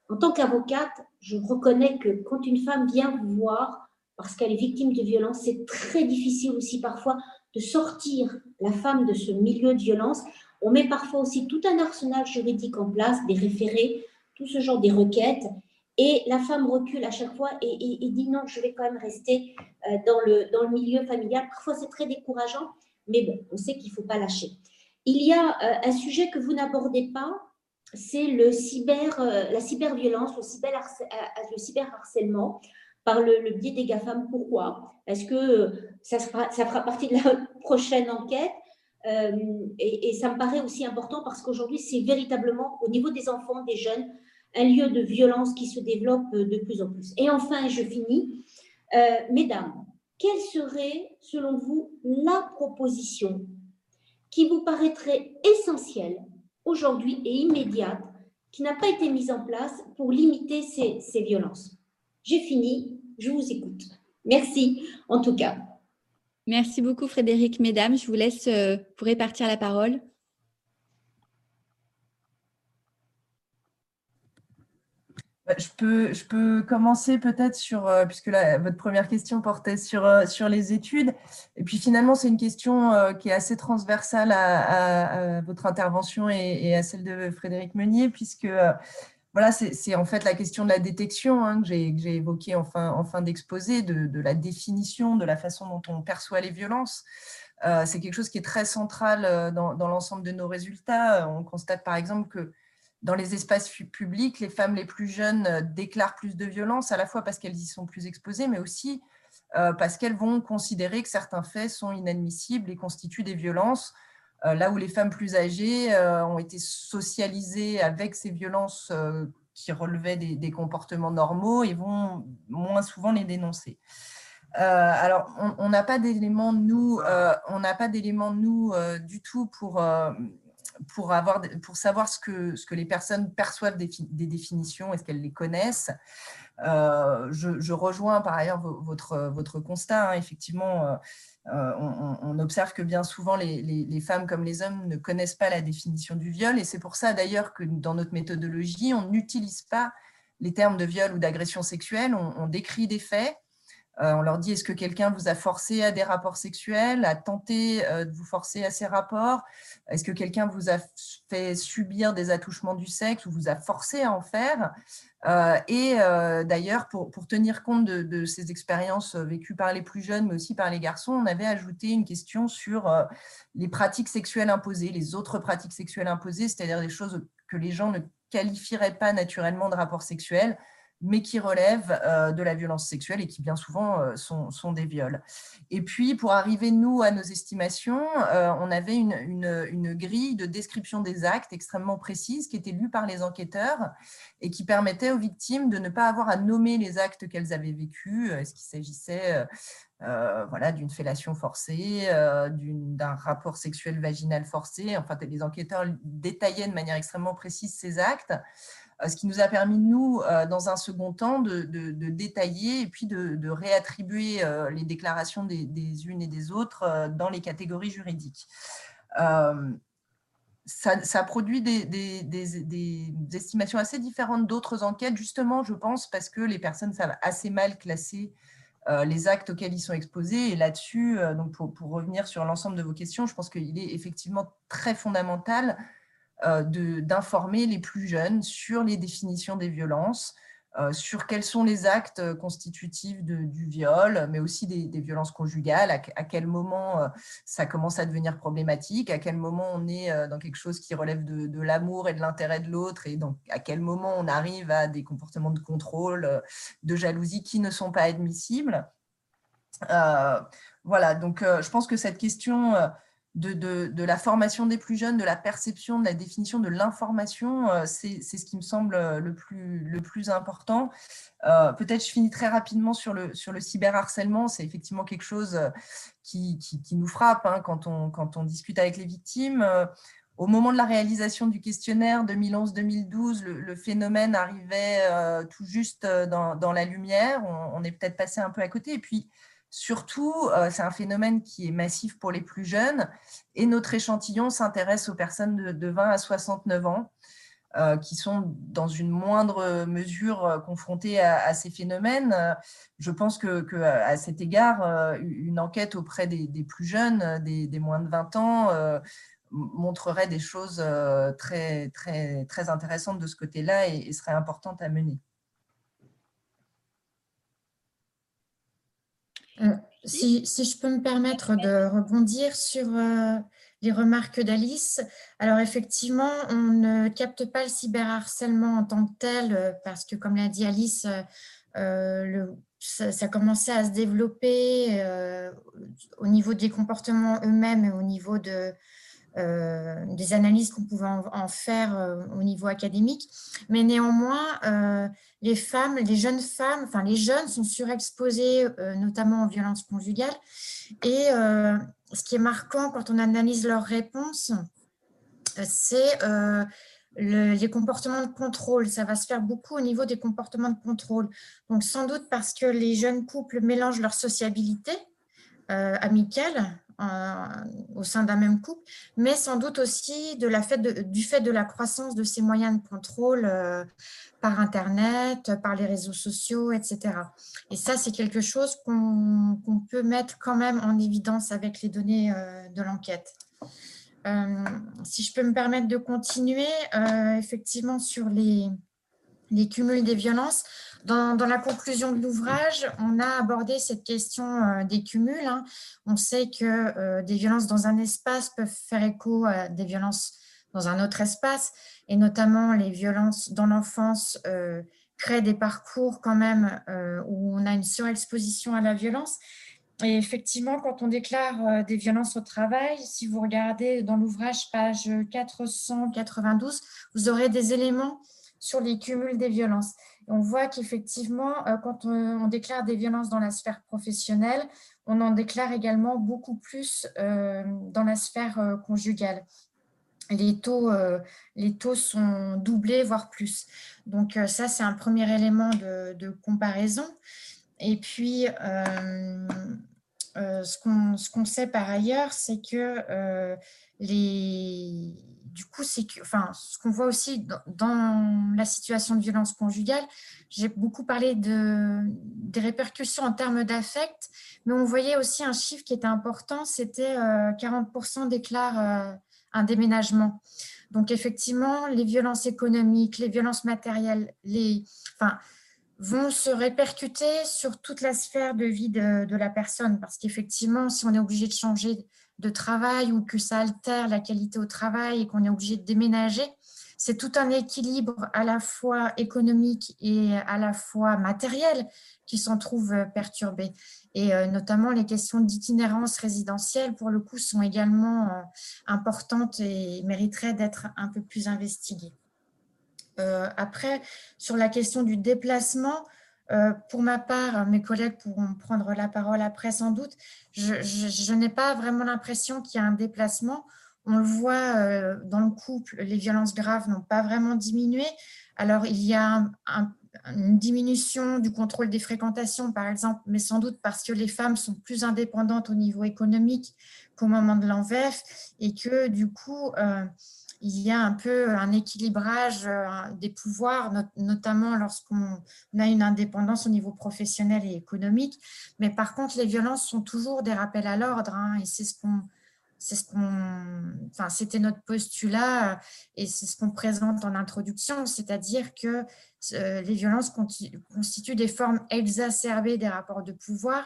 En tant qu'avocate, je reconnais que quand une femme vient vous voir parce qu'elle est victime de violence, c'est très difficile aussi parfois de sortir la femme de ce milieu de violence. On met parfois aussi tout un arsenal juridique en place, des référés, tout ce genre des requêtes. Et la femme recule à chaque fois et, dit non, je vais quand même rester euh, dans le, dans le milieu familial. Parfois, c'est très décourageant, mais bon, on sait qu'il ne faut pas lâcher. Il y a euh, un sujet que vous n'abordez pas, c'est le cyber, euh, la cyberviolence, le, cyber le cyberharcèlement par le, biais des GAFAM. Pourquoi? Parce que ça, fera partie de la prochaine enquête. et, et, ça me paraît aussi important parce qu'aujourd'hui, c'est véritablement au niveau des enfants, des jeunes, un lieu de violence qui se développe de plus en plus. Et enfin, je finis. Euh, mesdames, quelle serait, selon vous, la proposition qui vous paraîtrait essentielle aujourd'hui et immédiate, qui n'a pas été mise en place pour limiter ces violences? J'ai fini, je vous écoute. Merci en tout cas. Merci beaucoup Frédéric. Mesdames, je vous laisse euh, pour répartir la parole. Bah, je peux, commencer peut-être sur, euh, puisque votre première question portait sur, euh, sur les études. Et puis finalement, c'est une question euh, qui est assez transversale à, votre intervention et, à celle de Frédéric Meunier, puisque voilà, c'est en fait la question de la détection hein, que j'ai évoquée en fin, d'exposé, de, la définition, de la façon dont on perçoit les violences. c'est quelque chose qui est très central dans, dans l'ensemble de nos résultats. On constate par exemple que dans les espaces publics, les femmes les plus jeunes euh, déclarent plus de violences, à la fois parce qu'elles y sont plus exposées, mais aussi euh, parce qu'elles vont considérer que certains faits sont inadmissibles et constituent des violences, euh, là où les femmes plus âgées ont été socialisées avec ces violences qui relevaient des, comportements normaux et vont moins souvent les dénoncer. alors, on n'a pas d'éléments, nous, on n'a pas d'éléments, nous, du tout pour pour, avoir, pour savoir ce que, ce que les personnes perçoivent des, des définitions, est-ce qu'elles les connaissent. Euh, je, rejoins par ailleurs votre, votre constat. Hein. effectivement, euh, on, observe que bien souvent, les, femmes comme les hommes ne connaissent pas la définition du viol. Et c'est pour ça d'ailleurs que dans notre méthodologie, on n'utilise pas les termes de viol ou d'agression sexuelle. on décrit des faits euh, on leur dit, est-ce que quelqu'un vous a forcé à des rapports sexuels, a tenté euh, de vous forcer à ces rapports? Est-ce que quelqu'un vous a fait subir des attouchements du sexe ou vous a forcé à en faire? Et d'ailleurs, pour, tenir compte de, ces expériences vécues par les plus jeunes, mais aussi par les garçons, on avait ajouté une question sur les pratiques sexuelles imposées, les autres pratiques sexuelles imposées, c'est-à-dire des choses que les gens ne qualifieraient pas naturellement de rapports sexuels, mais qui relèvent euh, de la violence sexuelle et qui bien souvent euh, sont, des viols. Et puis, pour arriver, nous, à nos estimations, euh, on avait une, une, grille de description des actes extrêmement précise qui était lue par les enquêteurs et qui permettait aux victimes de ne pas avoir à nommer les actes qu'elles avaient vécus. Est-ce qu'il s'agissait voilà, d'une fellation forcée, d'un rapport sexuel vaginal forcé? Enfin, les enquêteurs détaillaient de manière extrêmement précise ces actes. Euh, ce qui nous a permis, nous, euh, dans un second temps, de, détailler et puis de, réattribuer euh, les déclarations des, unes et des autres dans les catégories juridiques. Ça, produit des, estimations assez différentes d'autres enquêtes, justement, je pense, parce que les personnes savent assez mal classer les actes auxquels ils sont exposés. Et là-dessus, pour, revenir sur l'ensemble de vos questions, je pense qu'il est effectivement très fondamental d'informer les plus jeunes sur les définitions des violences, euh, sur quels sont les actes constitutifs du viol, mais aussi des, violences conjugales, à, quel moment euh, ça commence à devenir problématique, à quel moment on est dans quelque chose qui relève de, l'amour et de l'intérêt de l'autre, et donc à quel moment on arrive à des comportements de contrôle, de jalousie qui ne sont pas admissibles. voilà, donc je pense que cette question de, la formation des plus jeunes, de la perception, de la définition de l'information, euh, c'est ce qui me semble le plus, le plus important. Euh, peut-être je finis très rapidement sur le, sur le cyberharcèlement. C'est effectivement quelque chose euh, qui, qui, nous frappe hein, quand, on, quand on discute avec les victimes. Au moment de la réalisation du questionnaire 2011-2012, le, phénomène arrivait tout juste dans, dans la lumière. On, on est peut-être passé un peu à côté. Et puis, Surtout, euh, c'est un phénomène qui est massif pour les plus jeunes et notre échantillon s'intéresse aux personnes de, 20 à 69 ans euh, qui sont dans une moindre mesure euh, confrontées à, ces phénomènes. Je pense que, à cet égard, une enquête auprès des, plus jeunes, des, moins de 20 ans, montrerait des choses très intéressantes de ce côté-là et serait importante à mener. Euh, si, je peux me permettre de rebondir sur euh, les remarques d'Alice. Alors effectivement, on ne capte pas le cyberharcèlement en tant que tel euh, parce que, comme l'a dit Alice, ça, ça, commençait à se développer au niveau des comportements eux-mêmes et au niveau de, des analyses qu'on pouvait en, faire euh, au niveau académique. Mais néanmoins, euh, les femmes, les jeunes femmes, enfin les jeunes sont surexposés, notamment aux violences conjugales. Et ce qui est marquant quand on analyse leurs réponses, c'est les comportements de contrôle. Ça va se faire beaucoup au niveau des comportements de contrôle. Donc, sans doute parce que les jeunes couples mélangent leur sociabilité amicale au sein d'un même couple, mais sans doute aussi de la fait du fait de la croissance de ces moyens de contrôle euh, par Internet, par les réseaux sociaux, etc. Et ça, c'est quelque chose qu'on peut mettre quand même en évidence avec les données euh, de l'enquête. Euh, si je peux me permettre de continuer, effectivement, sur les, les cumuls des violences, dans, la conclusion de l'ouvrage, on a abordé cette question euh, des cumuls. Hein. On sait que euh, des violences dans un espace peuvent faire écho à des violences dans un autre espace, et notamment les violences dans l'enfance euh, créent des parcours quand même où on a une surexposition à la violence. Et effectivement, quand on déclare des violences au travail, si vous regardez dans l'ouvrage page 492, vous aurez des éléments sur les cumuls des violences on voit qu'effectivement, euh, quand on, déclare des violences dans la sphère professionnelle, on en déclare également beaucoup plus euh, dans la sphère euh, conjugale. Les taux, les taux sont doublés, voire plus. Donc ça, c'est un premier élément de, de comparaison. Et puis, ce qu'on sait par ailleurs, c'est que les du coup, c'est que, enfin, ce qu'on voit aussi dans, la situation de violence conjugale, j'ai beaucoup parlé de, des répercussions en termes d'affect, mais on voyait aussi un chiffre qui était important, c'était 40% euh, déclarent euh, un déménagement. Donc, effectivement, les violences économiques, les violences matérielles, les, vont se répercuter sur toute la sphère de vie de, de la personne, parce qu'effectivement, si on est obligé de changer de travail ou que ça altère la qualité au travail et qu'on est obligé de déménager, c'est tout un équilibre à la fois économique et à la fois matériel qui s'en trouve perturbé. Et euh, notamment les questions d'itinérance résidentielle, pour le coup, sont également euh, importantes et mériteraient d'être un peu plus investiguées. Euh, après, sur la question du déplacement, euh, pour ma part, mes collègues pourront prendre la parole après sans doute. Je, n'ai pas vraiment l'impression qu'il y a un déplacement. On le voit euh, dans le couple, les violences graves n'ont pas vraiment diminué. Alors, il y a une diminution du contrôle des fréquentations, par exemple, mais sans doute parce que les femmes sont plus indépendantes au niveau économique qu'au moment de l'envers et que du coup, euh, il y a un peu un équilibrage euh, des pouvoirs, notamment lorsqu'on a une indépendance au niveau professionnel et économique. Mais par contre, les violences sont toujours des rappels à l'ordre, hein, et c'est ce qu'on c'est ce qu'on, enfin, c'était notre postulat et c'est ce qu'on présente en introduction, c'est-à-dire que euh, les violences constituent des formes exacerbées des rapports de pouvoir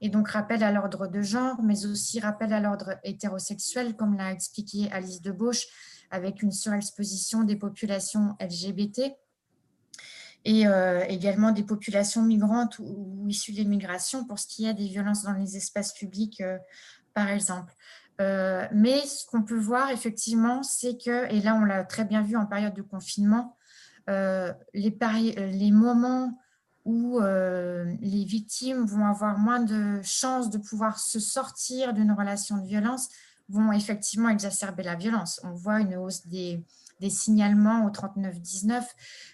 et donc rappel à l'ordre de genre, mais aussi rappel à l'ordre hétérosexuel, comme l'a expliqué Alice Debauche, avec une surexposition des populations LGBT et euh, également des populations migrantes ou, issues des migrations pour ce qui est des violences dans les espaces publics, euh, par exemple. mais ce qu'on peut voir effectivement, c'est que, et là on l'a très bien vu en période de confinement, les moments où les victimes vont avoir moins de chances de pouvoir se sortir d'une relation de violence vont effectivement exacerber la violence. On voit une hausse des, signalements au 39-19,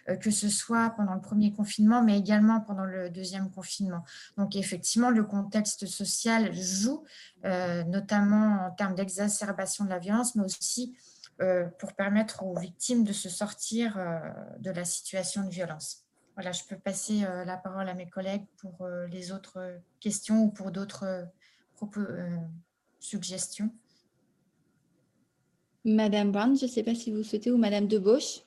euh, que ce soit pendant le premier confinement, mais également pendant le deuxième confinement. Donc effectivement, le contexte social joue, euh, notamment en termes d'exacerbation de la violence, mais aussi euh, pour permettre aux victimes de se sortir de la situation de violence. Voilà, je peux passer la parole à mes collègues pour les autres questions ou pour d'autres suggestions. Madame Brown, je ne sais pas si vous souhaitez, ou Madame Debauche.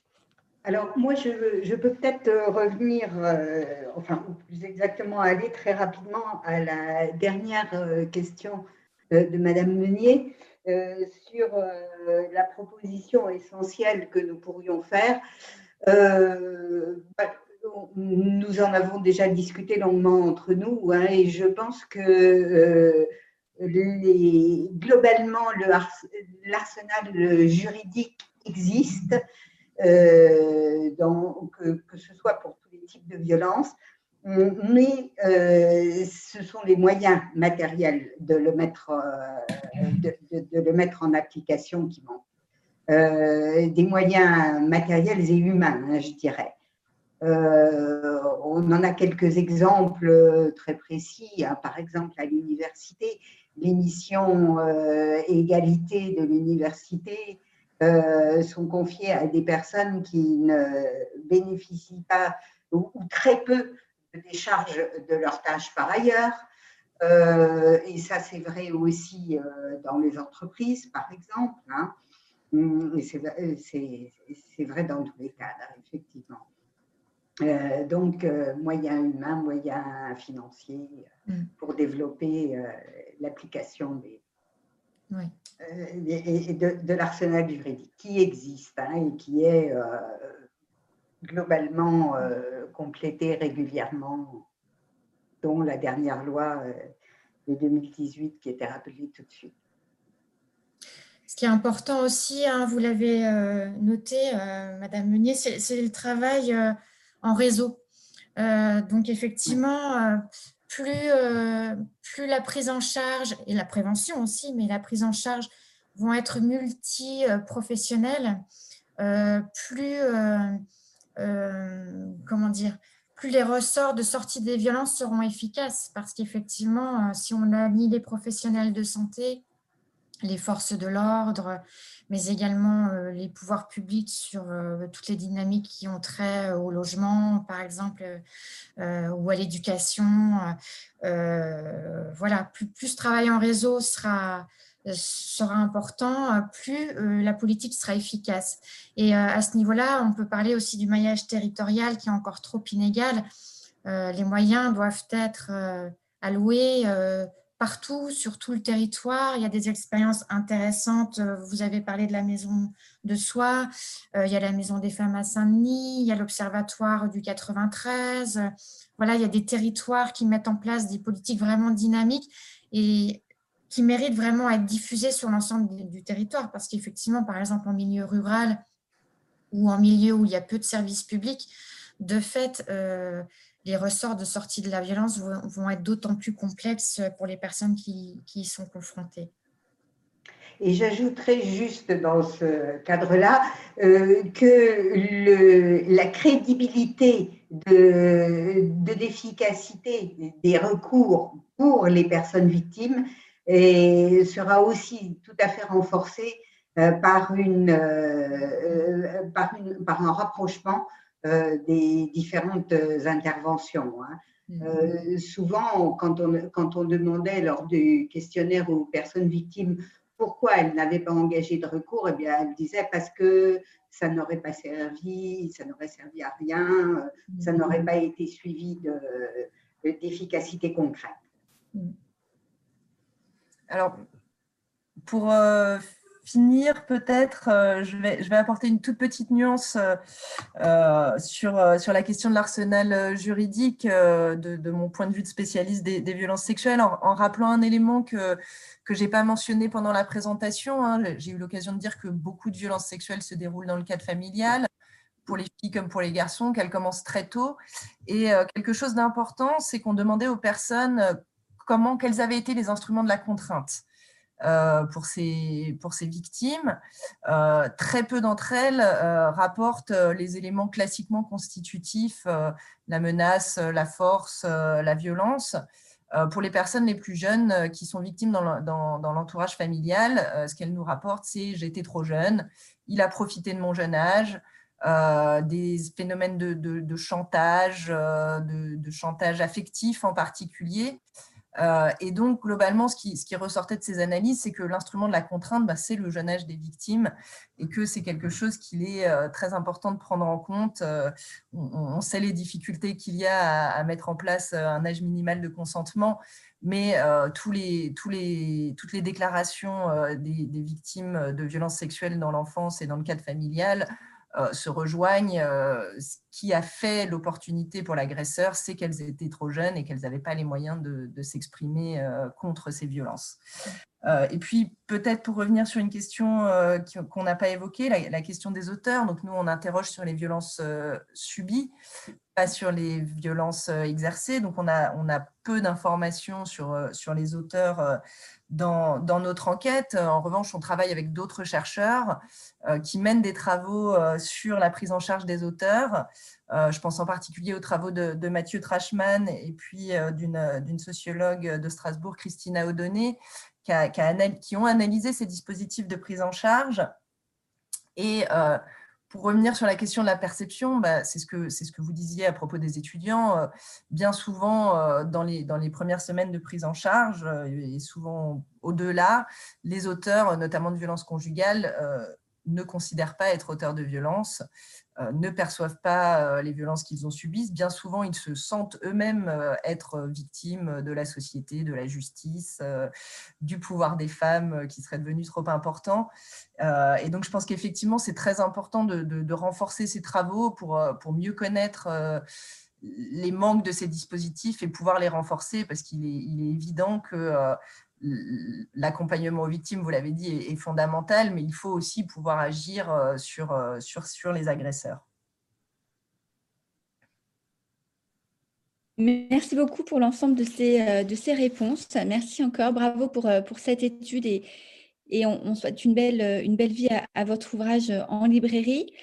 Alors, moi, je, peux peut-être euh, revenir, euh, enfin, plus exactement aller très rapidement à la dernière euh, question de Madame Meunier sur la proposition essentielle que nous pourrions faire. Bah, nous en avons déjà discuté longuement entre nous hein, et je pense que globalement, l'arsenal juridique existe, euh, que, ce soit pour tous les types de violences, mais euh, ce sont les moyens matériels de le mettre, euh, de, le mettre en application qui manquent. des moyens matériels et humains, hein, je dirais. on en a quelques exemples très précis. Hein. par exemple, à l'université, les missions euh, égalité de l'université euh, sont confiées à des personnes qui ne bénéficient pas ou, très peu des charges de leur tâche par ailleurs. Euh, et ça, c'est vrai aussi dans les entreprises, par exemple. Hein. Hum, c'est vrai dans tous les cadres, effectivement. Euh, donc, euh, moyens humains, moyens financiers euh, mm. pour développer l'application des, de, l'arsenal juridique qui existe hein, et qui est globalement complété régulièrement, dont la dernière loi de 2018 qui était rappelée tout de suite. Ce qui est important aussi, hein, vous l'avez noté, Madame Meunier, c'est le travail en réseau. Euh, donc effectivement, euh, plus, euh, plus la prise en charge, et la prévention aussi, mais la prise en charge vont être multi-professionnelles, plus, comment dire, plus les ressorts de sortie des violences seront efficaces. Parce qu'effectivement, si on a ni les professionnels de santé, les forces de l'ordre, mais également euh, les pouvoirs publics sur euh, toutes les dynamiques qui ont trait euh, au logement, par exemple, ou à l'éducation. voilà, plus, plus travail en réseau sera, sera important, plus la politique sera efficace. Et à ce niveau-là, on peut parler aussi du maillage territorial qui est encore trop inégal. les moyens doivent être alloués partout, sur tout le territoire. Il y a des expériences intéressantes. Euh, vous avez parlé de la maison de soi. Euh, il y a la maison des femmes à Saint-Denis. Il y a l'observatoire du 93. Voilà, il y a des territoires qui mettent en place des politiques vraiment dynamiques et qui méritent vraiment à être diffusées sur l'ensemble du territoire. Parce qu'effectivement, par exemple, en milieu rural ou en milieu où il y a peu de services publics, de fait, euh, les ressorts de sortie de la violence vont, être d'autant plus complexes pour les personnes qui, y sont confrontées. Et j'ajouterais juste dans ce cadre-là euh, que la crédibilité de, l'efficacité des recours pour les personnes victimes sera aussi tout à fait renforcée euh, euh, par, une, par un rapprochement des différentes interventions. Hein. Mm-hmm. Euh, souvent, quand on, quand on demandait lors du questionnaire aux personnes victimes pourquoi elles n'avaient pas engagé de recours, eh bien, elles disaient parce que ça n'aurait pas servi, ça n'aurait servi à rien, ça mm-hmm. n'aurait pas été suivi d'efficacité concrète. Mm. Alors, pour euh, finir, peut-être, je, vais, je vais apporter une toute petite nuance sur, sur la question de l'arsenal juridique de, mon point de vue de spécialiste des, violences sexuelles, en, rappelant un élément que, que je n'ai pas mentionné pendant la présentation. Hein. J'ai eu l'occasion de dire que beaucoup de violences sexuelles se déroulent dans le cadre familial pour les filles comme pour les garçons, qu'elles commencent très tôt. Et quelque chose d'important, c'est qu'on demandait aux personnes comment, quels avaient été les instruments de la contrainte. Euh, pour, ces, pour ces victimes. Euh, très peu d'entre elles euh, rapportent les éléments classiquement constitutifs, la menace, la force, la violence. pour les personnes les plus jeunes qui sont victimes dans l'entourage familial, ce qu'elles nous rapportent, c'est j'étais trop jeune, il a profité de mon jeune âge, des phénomènes de, de chantage, de, chantage affectif en particulier, et donc, globalement, ce qui, ressortait de ces analyses, c'est que l'instrument de la contrainte, bah, c'est le jeune âge des victimes et que c'est quelque chose qu'il est euh, très important de prendre en compte. Euh, on, sait les difficultés qu'il y a à, mettre en place un âge minimal de consentement, mais les, les, toutes les déclarations des, des, victimes de violences sexuelles dans l'enfance et dans le cadre familial euh, se rejoignent. Euh, ce qui a fait l'opportunité pour l'agresseur, c'est qu'elles étaient trop jeunes et qu'elles n'avaient pas les moyens de, s'exprimer euh, contre ces violences. et puis, peut-être pour revenir sur une question qu'on n'a pas évoquée, la, question des auteurs. Donc, nous, on interroge sur les violences subies, pas sur les violences exercées. Donc, on a, on a peu d'informations sur, sur les auteurs dans, notre enquête. En revanche, on travaille avec d'autres chercheurs euh, qui mènent des travaux euh, sur la prise en charge des auteurs. Euh, je pense en particulier aux travaux de, Mathieu Trashman et puis d'une sociologue de Strasbourg, Christina Audonné, qui, ont analysé ces dispositifs de prise en charge. Et pour revenir sur la question de la perception, bah, c'est ce, que, vous disiez à propos des étudiants. Euh, bien souvent, euh, dans, les, dans les premières semaines de prise en charge, euh, et souvent au-delà, les auteurs, notamment de violences conjugales, ne considèrent pas être auteurs de violences. Euh, ne perçoivent pas euh, les violences qu'ils ont subies. Bien souvent, ils se sentent eux-mêmes euh, être victimes de la société, de la justice, du pouvoir des femmes qui serait devenu trop important. Et donc, je pense qu'effectivement, c'est très important de, renforcer ces travaux pour, pour mieux connaître les manques de ces dispositifs et pouvoir les renforcer parce qu'il est, est, évident que l'accompagnement aux victimes, vous l'avez dit, est, fondamental, mais il faut aussi pouvoir agir euh, sur, euh, sur, les agresseurs. Merci beaucoup pour l'ensemble de ces, euh, de réponses. Merci encore. Bravo pour, pour cette étude et, et on, souhaite une belle vie à votre ouvrage en librairie.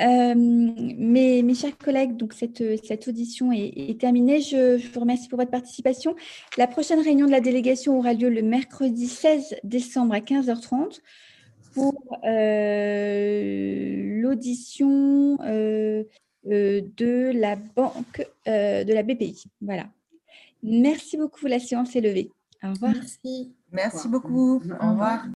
Euh, mes, mes, chers collègues, donc cette, cette audition est, terminée. Je, vous remercie pour votre participation. La prochaine réunion de la délégation aura lieu le mercredi 16 décembre à 15h30 pour euh, l'audition euh, de la banque de la BPI. Voilà. Merci beaucoup. La séance est levée. Au revoir. Merci. Merci beaucoup. Au revoir.